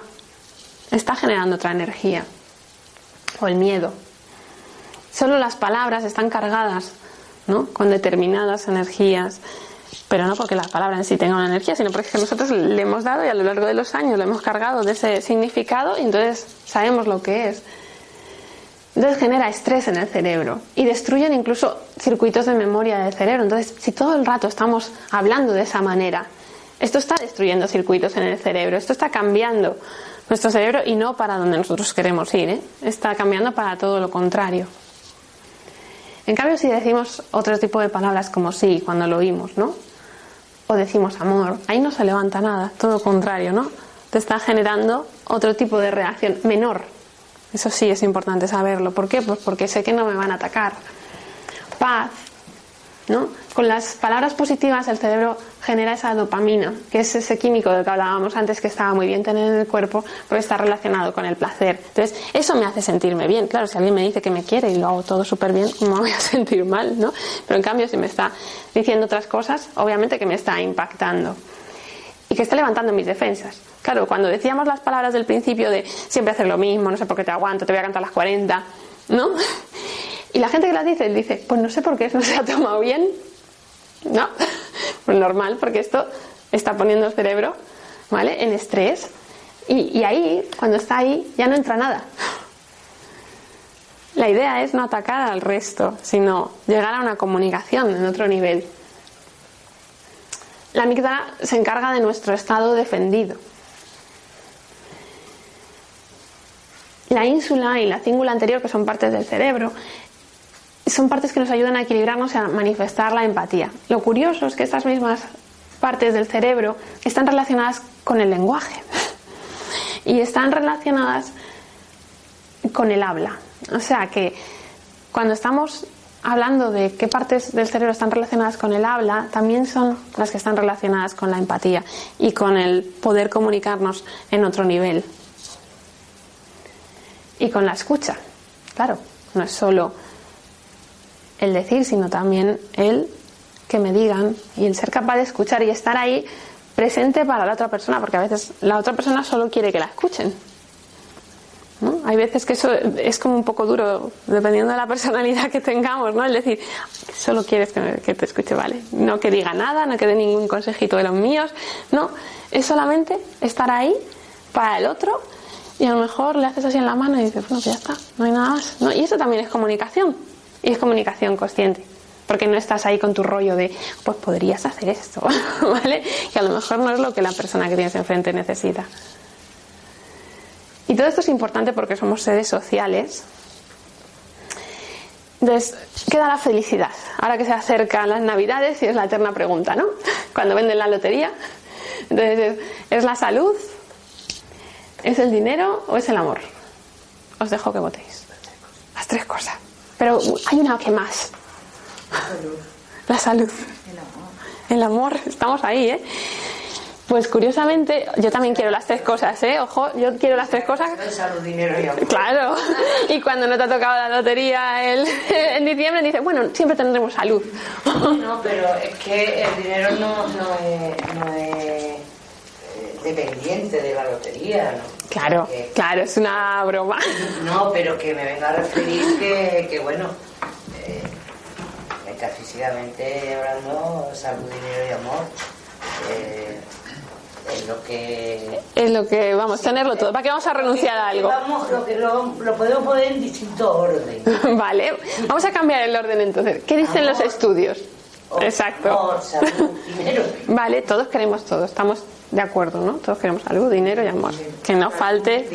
está generando otra energía. O el miedo. Solo las palabras están cargadas, ¿no? Con determinadas energías. Pero no porque las palabras en sí tengan una energía, sino porque nosotros le hemos dado y a lo largo de los años le hemos cargado de ese significado y entonces sabemos lo que es. Entonces genera estrés en el cerebro y destruyen incluso circuitos de memoria del cerebro. Entonces, si todo el rato estamos hablando de esa manera, esto está destruyendo circuitos en el cerebro, esto está cambiando nuestro cerebro y no para donde nosotros queremos ir, ¿eh? está cambiando para todo lo contrario. En cambio, si decimos otro tipo de palabras como sí, cuando lo oímos, ¿no? O decimos amor, ahí no se levanta nada, todo lo contrario, ¿no? Te está generando otro tipo de reacción menor eso sí es importante saberlo. ¿Por qué? Pues porque sé que no me van a atacar. Paz. ¿no? Con las palabras positivas el cerebro genera esa dopamina, que es ese químico del que hablábamos antes que estaba muy bien tener en el cuerpo porque está relacionado con el placer. Entonces, eso me hace sentirme bien. Claro, si alguien me dice que me quiere y lo hago todo súper bien, ¿cómo me voy a sentir mal? ¿no? Pero en cambio, si me está diciendo otras cosas, obviamente que me está impactando y que está levantando mis defensas. Claro, cuando decíamos las palabras del principio de siempre hacer lo mismo, no sé por qué te aguanto, te voy a cantar las 40, ¿no? Y la gente que las dice, dice, pues no sé por qué no se ha tomado bien. No, pues normal, porque esto está poniendo el cerebro, ¿vale? En estrés. Y, ahí, cuando está ahí, ya no entra nada. La idea es no atacar al resto, sino llegar a una comunicación en otro nivel. La amígdala se encarga de nuestro estado defendido. La ínsula y la cíngula anterior, que son partes del cerebro, son partes que nos ayudan a equilibrarnos y a manifestar la empatía. Lo curioso es que estas mismas partes del cerebro están relacionadas con el lenguaje y están relacionadas con el habla. O sea que cuando estamos hablando de qué partes del cerebro están relacionadas con el habla, también son las que están relacionadas con la empatía y con el poder comunicarnos en otro nivel y con la escucha. Claro, no es solo el decir, sino también el que me digan y el ser capaz de escuchar y estar ahí presente para la otra persona, porque a veces la otra persona solo quiere que la escuchen. Hay veces que eso es como un poco duro, dependiendo de la personalidad que tengamos, ¿no? Es decir, solo quieres que, te escuche, ¿vale? No que diga nada, no que dé ningún consejito de los míos, no, es solamente estar ahí para el otro y a lo mejor le haces así en la mano y dices, bueno, pues ya está, no hay nada más. ¿no? Y eso también es comunicación, y es comunicación consciente. Porque no estás ahí con tu rollo de, pues podrías hacer esto, ¿vale? Que a lo mejor no es lo que la persona que tienes enfrente necesita. Y todo esto es importante porque somos seres sociales. Entonces, queda la felicidad. Ahora que se acercan las navidades y es la eterna pregunta, ¿no? Cuando venden la lotería. Entonces, ¿es la salud? ¿Es el dinero o es el amor? Os dejo que votéis. Las tres cosas. Pero hay una que más. La salud. El amor. El amor. Estamos ahí, ¿eh? Pues curiosamente, yo también quiero las tres cosas, ¿eh? Ojo, yo quiero las tres cosas. Salud, dinero y amor. Claro. Y cuando no te ha tocado la lotería el, en diciembre, dice, bueno, siempre tendremos salud. No, pero es que el dinero no, no, es, no es dependiente de la lotería, ¿no? Claro, claro, es una broma. No, pero que me venga a referir que, que bueno, eh, metafísicamente hablando, salud, dinero y amor. Eh, es lo que es lo que vamos a tenerlo todo para qué vamos a renunciar a algo vamos lo que lo, podemos poner en distinto orden vale vamos a cambiar el orden entonces qué dicen los estudios exacto dinero. vale todos queremos todo estamos de acuerdo no todos queremos salud dinero y amor. Que no falte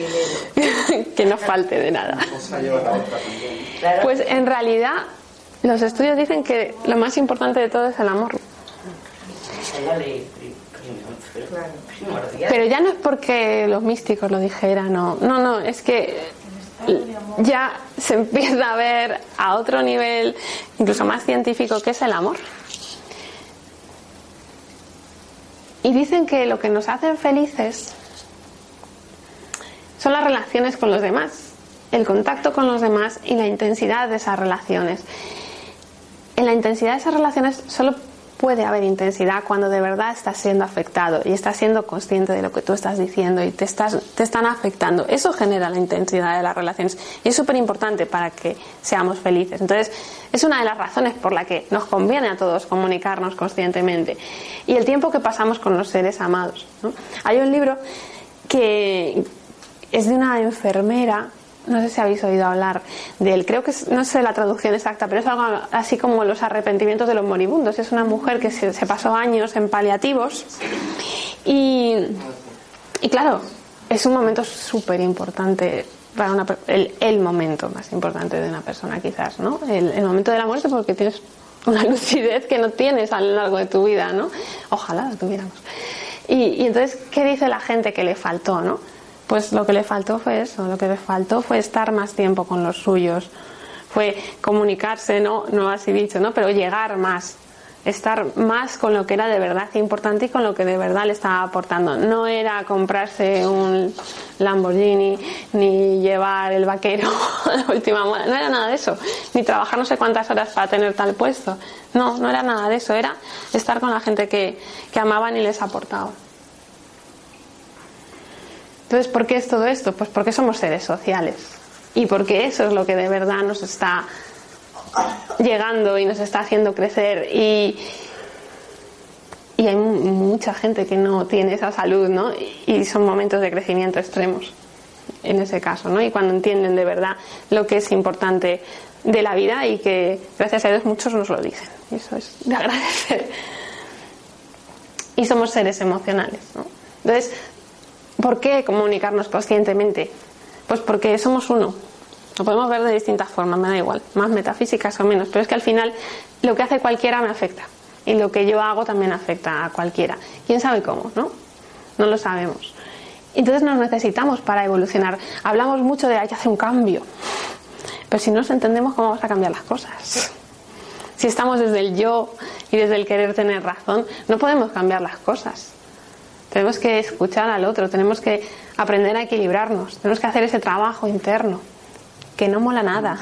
que no falte de nada. Pues en realidad los estudios dicen que lo más importante de todo es el amor. Pero ya no es porque los místicos lo dijeran, no, no, no, es que ya se empieza a ver a otro nivel, incluso más científico, que es el amor. Y dicen que lo que nos hace felices son las relaciones con los demás, el contacto con los demás y la intensidad de esas relaciones. En la intensidad de esas relaciones solo puede haber intensidad cuando de verdad estás siendo afectado y estás siendo consciente de lo que tú estás diciendo y te, estás, te están afectando. Eso genera la intensidad de las relaciones y es súper importante para que seamos felices. Entonces, es una de las razones por la que nos conviene a todos comunicarnos conscientemente y el tiempo que pasamos con los seres amados. Hay un libro que es de una enfermera no sé si habéis oído hablar de él, creo que no sé la traducción exacta, pero es algo así como los arrepentimientos de los moribundos. Es una mujer que se, pasó años en paliativos y, y claro, es un momento súper importante para una, el, el, momento más importante de una persona quizás, ¿no? El, momento de la muerte porque tienes una lucidez que no tienes a lo largo de tu vida, ¿no? Ojalá la tuviéramos. Y entonces, ¿qué dice la gente que le faltó, no? Pues lo que le faltó fue eso, lo que le faltó fue estar más tiempo con los suyos, fue comunicarse, no, no así dicho, ¿no? Pero llegar más, estar más con lo que era de verdad importante y con lo que de verdad le estaba aportando. No era comprarse un Lamborghini, ni llevar el vaquero la última moda, no era nada de eso, ni trabajar no sé cuántas horas para tener tal puesto. No, no era nada de eso, era estar con la gente que, que amaban y les aportaba. Entonces, ¿por qué es todo esto? Pues porque somos seres sociales y porque eso es lo que de verdad nos está llegando y nos está haciendo crecer y, hay mucha gente que no tiene esa salud, ¿no? Y son momentos de crecimiento extremos en ese caso, ¿no? Y cuando entienden de verdad lo que es importante de la vida y que gracias a Dios muchos nos lo dicen. Y eso es de agradecer. Y somos seres emocionales, ¿no? Entonces, ¿Por qué comunicarnos conscientemente? Pues porque somos uno. Lo podemos ver de distintas formas, me da igual, más metafísicas o menos, pero es que al final lo que hace cualquiera me afecta y lo que yo hago también afecta a cualquiera. ¿Quién sabe cómo? ¿No? No lo sabemos. Entonces nos necesitamos para evolucionar. Hablamos mucho de hay que hacer un cambio, pero si no nos entendemos, ¿cómo vamos a cambiar las cosas? Si estamos desde el yo y desde el querer tener razón, no podemos cambiar las cosas. Tenemos que escuchar al otro, tenemos que aprender a equilibrarnos, tenemos que hacer ese trabajo interno, que no mola nada.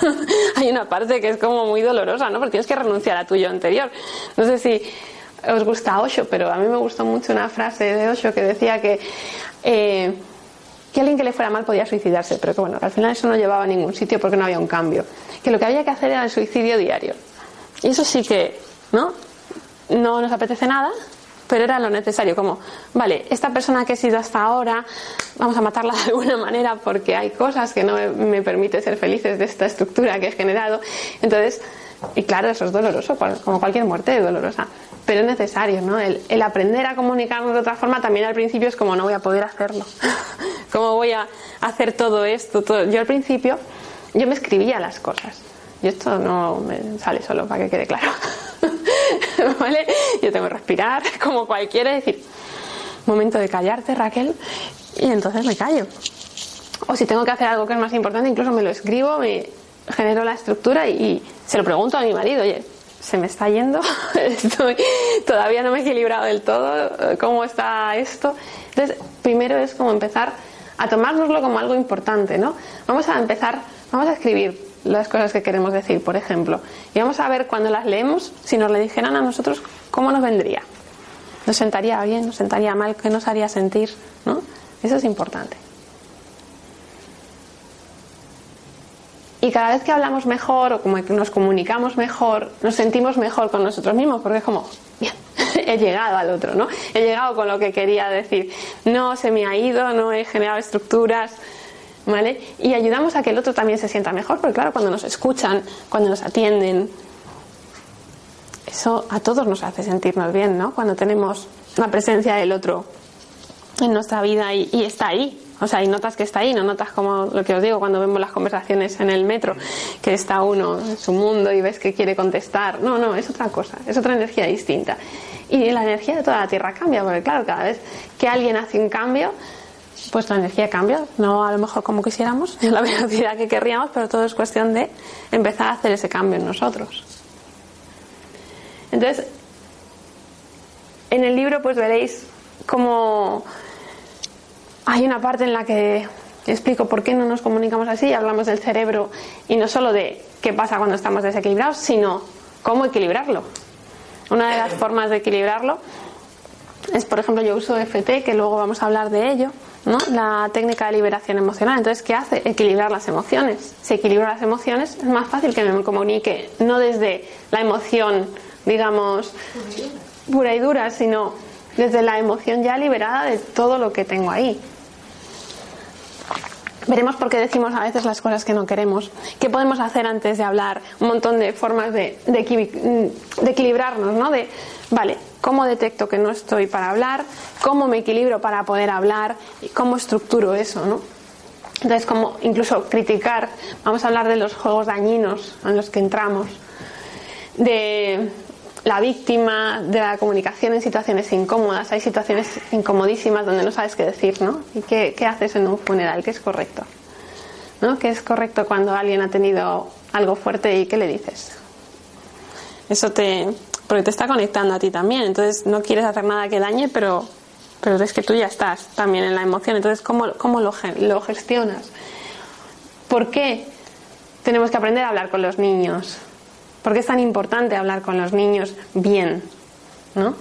Hay una parte que es como muy dolorosa, ¿no? Porque tienes que renunciar a tu yo anterior. No sé si os gusta Osho, pero a mí me gustó mucho una frase de Osho que decía que, eh, que alguien que le fuera mal podía suicidarse, pero que bueno, al final eso no llevaba a ningún sitio porque no había un cambio. Que lo que había que hacer era el suicidio diario. Y eso sí que, ¿no? No nos apetece nada, pero era lo necesario, como, vale, esta persona que he sido hasta ahora, vamos a matarla de alguna manera porque hay cosas que no me permiten ser felices de esta estructura que he generado. Entonces, y claro, eso es doloroso, como cualquier muerte es dolorosa, pero es necesario, ¿no? El, aprender a comunicarnos de otra forma también al principio es como no voy a poder hacerlo. ¿Cómo voy a hacer todo esto? Todo? Yo al principio, yo me escribía las cosas. Y esto no me sale solo, para que quede claro. ¿Vale? Yo tengo que respirar, como cualquiera, decir, momento de callarte, Raquel, y entonces me callo. O si tengo que hacer algo que es más importante, incluso me lo escribo, me genero la estructura y, se lo pregunto a mi marido, oye, se me está yendo, Estoy, todavía no me he equilibrado del todo, ¿cómo está esto? Entonces, primero es como empezar a tomárnoslo como algo importante, ¿no? Vamos a empezar, vamos a escribir las cosas que queremos decir, por ejemplo, y vamos a ver cuando las leemos, si nos le dijeran a nosotros, ¿cómo nos vendría? ¿Nos sentaría bien? ¿Nos sentaría mal? ¿Qué nos haría sentir? ¿No? Eso es importante. Y cada vez que hablamos mejor o como nos comunicamos mejor, nos sentimos mejor con nosotros mismos, porque es como, bien, he llegado al otro, ¿no? He llegado con lo que quería decir. No se me ha ido, no he generado estructuras, ¿vale? Y ayudamos a que el otro también se sienta mejor, porque claro, cuando nos escuchan, cuando nos atienden, eso a todos nos hace sentirnos bien, ¿no? Cuando tenemos la presencia del otro en nuestra vida y, y está ahí, o sea, y notas que está ahí, no notas como lo que os digo cuando vemos las conversaciones en el metro, que está uno en su mundo y ves que quiere contestar. No, no, es otra cosa, es otra energía distinta. Y la energía de toda la Tierra cambia, porque claro, cada vez que alguien hace un cambio, pues la energía cambia, no a lo mejor como quisiéramos, en la velocidad que querríamos, pero todo es cuestión de empezar a hacer ese cambio en nosotros. Entonces, en el libro pues veréis cómo hay una parte en la que explico por qué no nos comunicamos así, hablamos del cerebro y no solo de qué pasa cuando estamos desequilibrados, sino cómo equilibrarlo. Una de las formas de equilibrarlo es, por ejemplo, yo uso FT, que luego vamos a hablar de ello, ¿no? la técnica de liberación emocional. Entonces, ¿qué hace? Equilibrar las emociones. Si equilibro las emociones, es más fácil que me comunique, no desde la emoción, digamos, pura y dura, sino desde la emoción ya liberada de todo lo que tengo ahí. Veremos por qué decimos a veces las cosas que no queremos. ¿Qué podemos hacer antes de hablar? Un montón de formas de, equilibrarnos, ¿no? De, vale, ¿cómo detecto que no estoy para hablar? ¿Cómo me equilibro para poder hablar? ¿Y cómo estructuro eso, no? Entonces, como incluso criticar, vamos a hablar de los juegos dañinos en los que entramos, de la víctima, de la comunicación en situaciones incómodas. Hay situaciones incomodísimas donde no sabes qué decir, ¿no? ¿Y qué, haces en un funeral? ¿Qué es correcto? ¿No? ¿Qué es correcto cuando alguien ha tenido algo fuerte y qué le dices? Eso te. Porque te está conectando a ti también. Entonces no quieres hacer nada que dañe, pero, pero es que tú ya estás también en la emoción. Entonces, ¿cómo, cómo lo, lo gestionas? ¿Por qué tenemos que aprender a hablar con los niños? ¿Por qué es tan importante hablar con los niños bien? ¿No?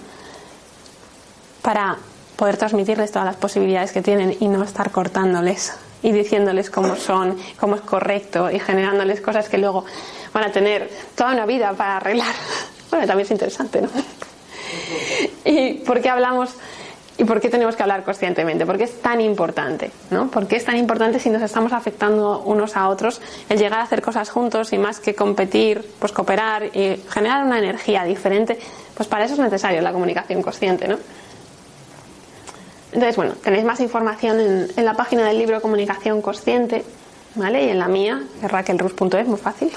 Para poder transmitirles todas las posibilidades que tienen y no estar cortándoles y diciéndoles cómo son, cómo es correcto y generándoles cosas que luego van a tener toda una vida para arreglar. Bueno, también es interesante, ¿no? ¿Y por qué hablamos ¿Y por qué tenemos que hablar conscientemente? ¿Por qué es tan importante? ¿no? ¿Por qué es tan importante si nos estamos afectando unos a otros el llegar a hacer cosas juntos y más que competir, pues cooperar y generar una energía diferente? Pues para eso es necesario la comunicación consciente, ¿no? Entonces, bueno, tenéis más información en, la página del libro Comunicación Consciente, ¿vale? Y en la mía, que raquelrus.es, muy fácil.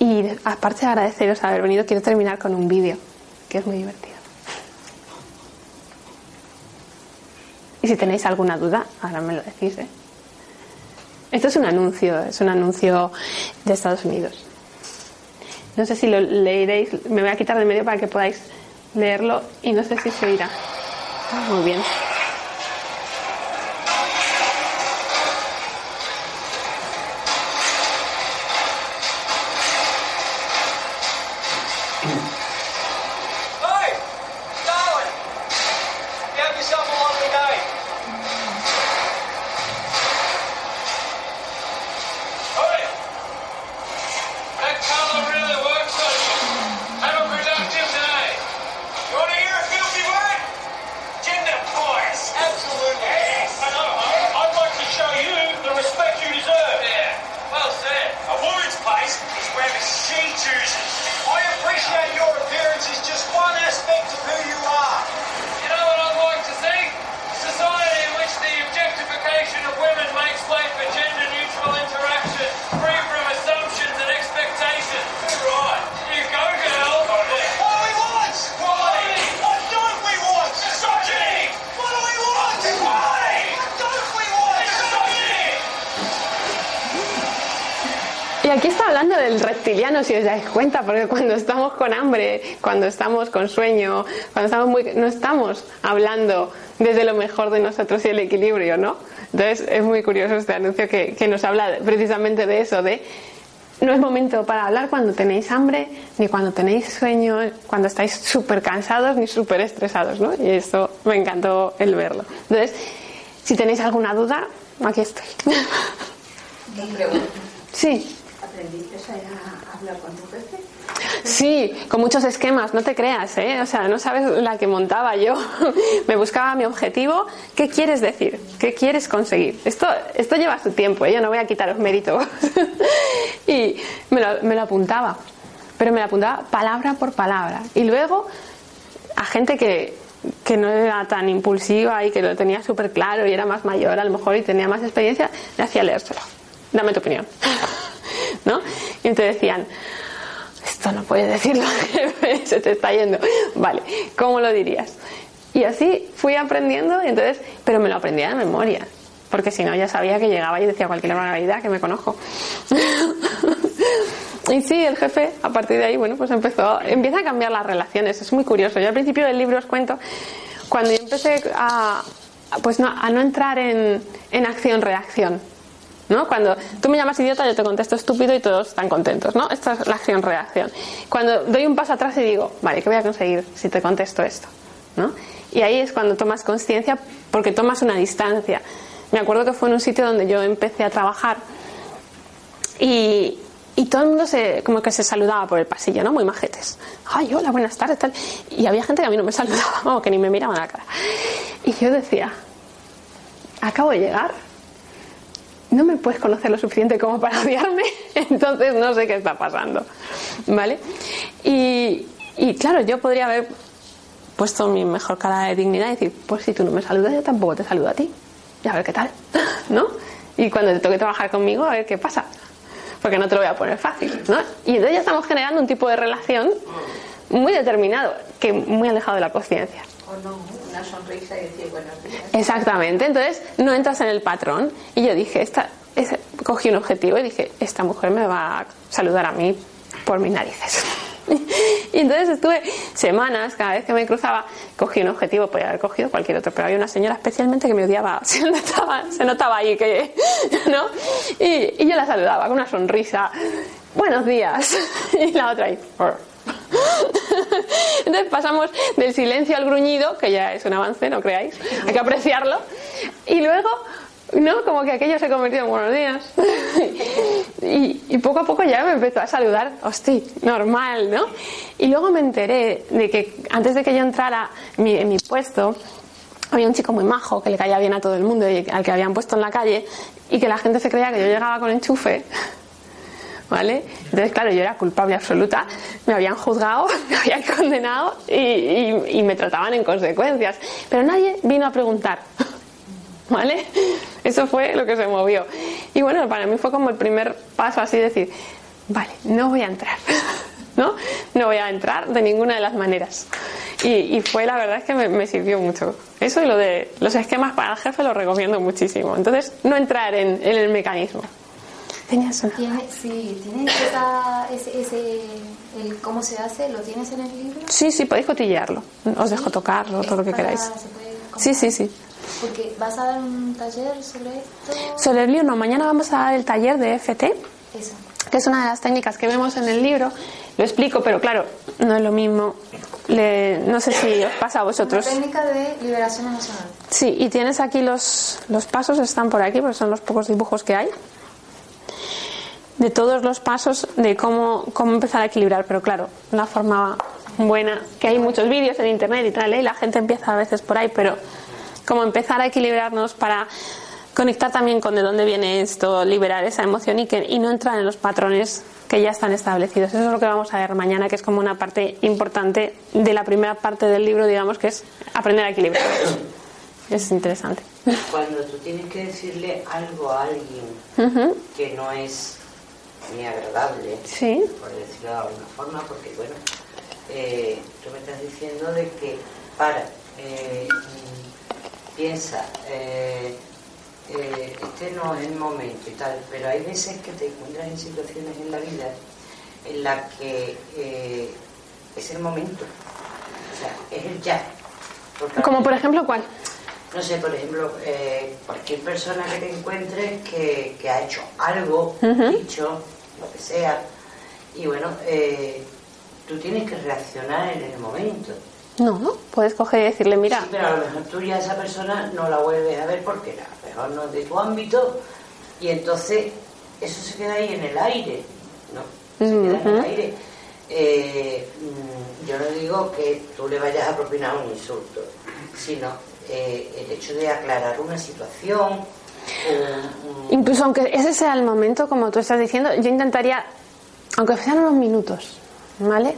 Y aparte de agradeceros haber venido, quiero terminar con un vídeo que es muy divertido. Y si tenéis alguna duda, ahora me lo decís. ¿eh? Esto es un anuncio, es un anuncio de Estados Unidos. No sé si lo leeréis, me voy a quitar de medio para que podáis leerlo y no sé si se oirá. Muy bien. Porque cuando estamos con hambre, cuando estamos con sueño, cuando estamos muy... no estamos hablando desde lo mejor de nosotros y el equilibrio, ¿no? Entonces es muy curioso este anuncio que, que nos habla precisamente de eso, de no es momento para hablar cuando tenéis hambre, ni cuando tenéis sueño, cuando estáis súper cansados, ni súper estresados, ¿no? Y eso me encantó el verlo. Entonces, si tenéis alguna duda, aquí estoy. Sí. ¿Aprendiste a hablar con tu jefe? Sí, con muchos esquemas, no te creas, ¿eh? O sea, no sabes la que montaba yo. Me buscaba mi objetivo. ¿Qué quieres decir? ¿Qué quieres conseguir? Esto, esto lleva su tiempo, ¿eh? yo no voy a quitaros mérito. y me lo, me lo apuntaba, pero me lo apuntaba palabra por palabra. Y luego, a gente que, que no era tan impulsiva y que lo tenía súper claro y era más mayor a lo mejor y tenía más experiencia, le hacía leérselo. Dame tu opinión. ¿No? Y entonces decían, no puedes decirlo, se te está yendo. Vale, ¿cómo lo dirías? Y así fui aprendiendo, y entonces, pero me lo aprendía de memoria, porque si no ya sabía que llegaba y decía cualquier barbaridad que me conozco. y sí, el jefe, a partir de ahí, bueno, pues empezó, empieza a cambiar las relaciones, es muy curioso. Yo al principio del libro os cuento, cuando yo empecé a, pues no, a no entrar en, en acción-reacción, ¿no? Cuando tú me llamas idiota, yo te contesto estúpido y todos están contentos, ¿no? Esta es la acción-reacción. Cuando doy un paso atrás y digo, vale, ¿qué voy a conseguir si te contesto esto? ¿no? Y ahí es cuando tomas conciencia porque tomas una distancia. Me acuerdo que fue en un sitio donde yo empecé a trabajar y, y todo el mundo se, como que se saludaba por el pasillo, ¿no? Muy majetes. Ay, hola, buenas tardes, tal. Y había gente que a mí no me saludaba, que ni me miraba a la cara. Y yo decía, acabo de llegar, no me puedes conocer lo suficiente como para odiarme, entonces no sé qué está pasando. ¿Vale? Y, y claro, yo podría haber puesto mi mejor cara de dignidad y decir, pues si tú no me saludas, yo tampoco te saludo a ti. Y a ver qué tal, ¿no? Y cuando te toque trabajar conmigo, a ver qué pasa. Porque no te lo voy a poner fácil, ¿no? Y entonces ya estamos generando un tipo de relación muy determinado, que muy alejado de la conciencia. Una sonrisa y decir buenos días. Exactamente, entonces no entras en el patrón. Y yo dije, esta, es- cogí un objetivo y dije, esta mujer me va a saludar a mí por mis narices. Y entonces estuve semanas, cada vez que me cruzaba, cogí un objetivo, podía haber cogido cualquier otro, pero había una señora especialmente que me odiaba, se notaba, se notaba ahí que, ¿no? Y, y yo la saludaba con una sonrisa, buenos días, y la otra ahí. Entonces pasamos del silencio al gruñido, que ya es un avance, no creáis, hay que apreciarlo, y luego, ¿no? Como que aquello se convirtió en buenos días. Y, poco a poco ya me empezó a saludar, hostia, normal, ¿no? Y luego me enteré de que antes de que yo entrara en mi puesto, había un chico muy majo que le caía bien a todo el mundo y al que habían puesto en la calle y que la gente se creía que yo llegaba con enchufe. ¿Vale? Entonces, claro, yo era culpable absoluta, me habían juzgado, me habían condenado y, me trataban en consecuencias. Pero nadie vino a preguntar. ¿Vale? Eso fue lo que se movió. Y bueno, para mí fue como el primer paso así decir, vale, no voy a entrar. ¿No? No voy a entrar de ninguna de las maneras. Y, y fue la verdad es que me, sirvió mucho. Eso y lo de los esquemas para el jefe lo recomiendo muchísimo. Entonces, no entrar en, en el mecanismo. Una. ¿Tiene, sí, ¿tienes esa, ese, ese, el cómo se hace? ¿Lo tienes en el libro? Sí, sí, podéis cotillearlo. Os dejo tocarlo, todo lo que Para- queráis. ¿se puede Sí, sí, sí. Porque vas a dar un taller sobre esto. Sobre el lío, no, mañana vamos a dar el taller de FT, Eso. que es una de las técnicas que vemos en el libro. Lo explico, pero claro, no es lo mismo. Le- no sé si os pasa a vosotros. Una técnica de liberación emocional. Sí, y tienes aquí los, los pasos, están por aquí, porque son los pocos dibujos que hay. De todos los pasos de cómo, cómo empezar a equilibrar, pero claro, una forma buena, que hay muchos vídeos en internet y tal, ¿eh? y la gente empieza a veces por ahí, pero cómo empezar a equilibrarnos para conectar también con de dónde viene esto, liberar esa emoción y, que, y no entrar en los patrones que ya están establecidos. Eso es lo que vamos a ver mañana, que es como una parte importante de la primera parte del libro, digamos, que es aprender a equilibrar. Es interesante. Cuando tú tienes que decirle algo a alguien que no es ni agradable, Sí. por decirlo de alguna forma, porque bueno, eh, tú me estás diciendo de que para, eh, piensa, eh, eh, este no es el momento y tal, pero hay veces que te encuentras en situaciones en la vida en las que es el momento, o sea, es el ya. Como por ejemplo, ¿cuál? no sé, por ejemplo, eh, cualquier persona que te encuentres que, que ha hecho algo, dicho, lo que sea, y bueno, eh, tú tienes que reaccionar en el momento. No, no. Puedes coger y decirle, mira, Sí, pero a lo mejor tú ya a esa persona no la vuelves a ver porque a lo mejor no es de tu ámbito y entonces eso se queda ahí en el aire, ¿no? Se queda en el aire. Eh, mm, yo no digo que tú le vayas a propinar un insulto, sino eh, el hecho de aclarar una situación. Un- incluso aunque ese sea el momento, como tú estás diciendo, yo intentaría, aunque sean unos minutos, ¿vale?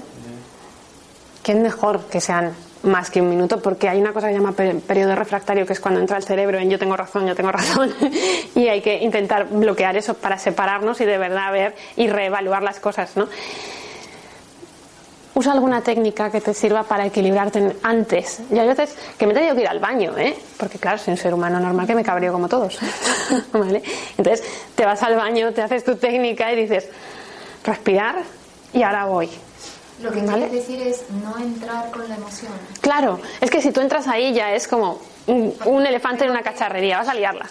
Que es mejor que sean más que un minuto, porque hay una cosa que se llama per- periodo refractario, que es cuando entra el cerebro en yo tengo razón, yo tengo razón, y hay que intentar bloquear eso para separarnos y de verdad ver y reevaluar las cosas, ¿no? Usa alguna técnica que te sirva para equilibrarte antes. Yo hay veces que me he tenido que ir al baño, ¿eh? Porque claro, soy un ser humano normal que me cabreo como todos, ¿vale? Entonces te vas al baño, te haces tu técnica y dices, respirar y ahora voy. Lo que ¿Vale? quieres decir es no entrar con la emoción. Claro, es que si tú entras ahí ya es como un, un elefante en una cacharrería, vas a liarla.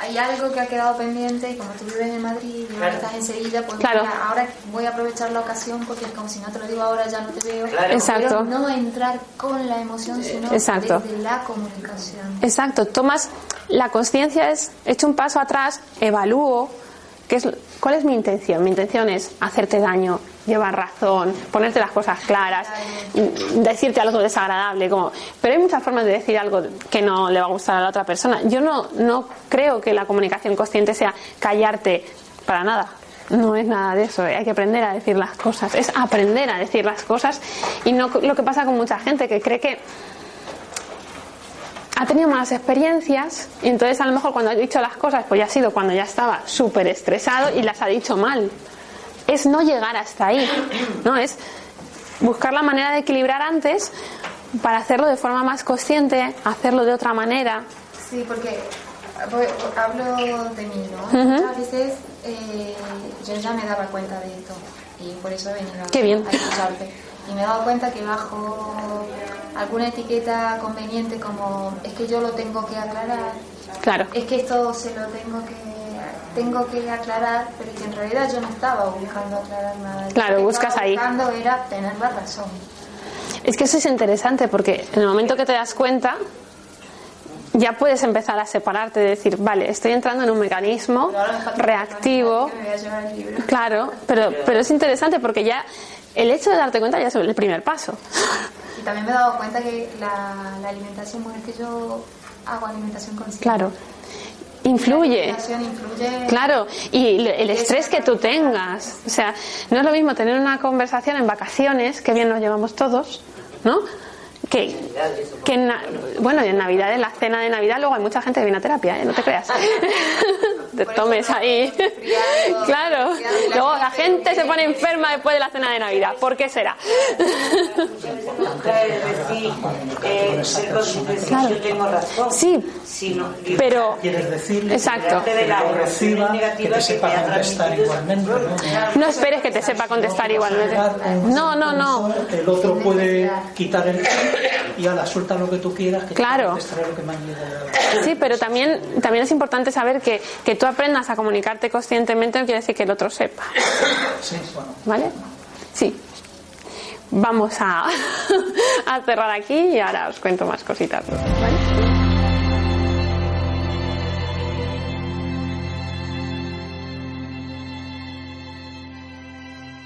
Hay algo que ha quedado pendiente y como tú vives en Madrid y Claro. estás enseguida, pues Claro. mira, ahora voy a aprovechar la ocasión porque es como si no te lo digo ahora ya no te veo. Claro. Exacto. Pero no entrar con la emoción, sino Exacto. desde la comunicación. Exacto, tomas la conciencia es echo un paso atrás, evalúo qué es cuál es mi intención. Mi intención es hacerte daño, llevar razón, ponerte las cosas claras, decirte algo desagradable, como pero hay muchas formas de decir algo que no le va a gustar a la otra persona. Yo no no creo que la comunicación consciente sea callarte para nada. No es nada de eso, ¿eh? hay que aprender a decir las cosas, es aprender a decir las cosas y no lo que pasa con mucha gente que cree que ha tenido malas experiencias y entonces a lo mejor cuando ha dicho las cosas pues ya ha sido cuando ya estaba súper estresado y las ha dicho mal. Es no llegar hasta ahí, ¿no? Es buscar la manera de equilibrar antes para hacerlo de forma más consciente, hacerlo de otra manera. Sí, porque voy- hablo de mí, ¿no? Muchas veces eh, yo ya me daba cuenta de esto y por eso he venido Qué bien. a escucharte. Y me he dado cuenta que bajo alguna etiqueta conveniente como es que yo lo tengo que aclarar, Claro, es que esto se lo tengo que tengo que aclarar, pero que en realidad yo no estaba buscando aclarar nada. Claro, lo que buscas estaba ahí. buscando era tener la razón. es que eso es interesante porque en el momento que te das cuenta ya puedes empezar a separarte de decir, vale, estoy entrando en un mecanismo reactivo. me. Claro, pero, pero es interesante porque ya el hecho de darte cuenta ya es el primer paso. Y también me he dado cuenta que la, la alimentación, bueno, es que yo hago alimentación consciente. Claro. Influye. Claro, y el- el estrés que tú tengas. O sea, no es lo mismo tener una conversación en vacaciones, que bien nos llevamos todos, ¿no? Que, que en, na- bueno, y en Navidad, en la cena de Navidad, luego hay mucha gente que viene a terapia, ¿eh? no te creas. te tomes ahí. claro. Luego la gente se pone enferma después de la cena de Navidad. ¿Por qué será? Claro. yo tengo razón. Sí, pero. Quieres decirle Exacto. que lo reciba, que te sepa contestar igualmente. ¿no? No esperes que te sepa contestar igualmente. No, no, no. El otro puede quitar el y a la suelta lo que tú quieras, que Claro. te lo que llegado. Sí, pero también, también es importante saber que, que tú aprendas a comunicarte conscientemente no quiere decir que el otro sepa. Sí, bueno. ¿Vale? Sí. Vamos a, a cerrar aquí y ahora os cuento más cositas. ¿Vale?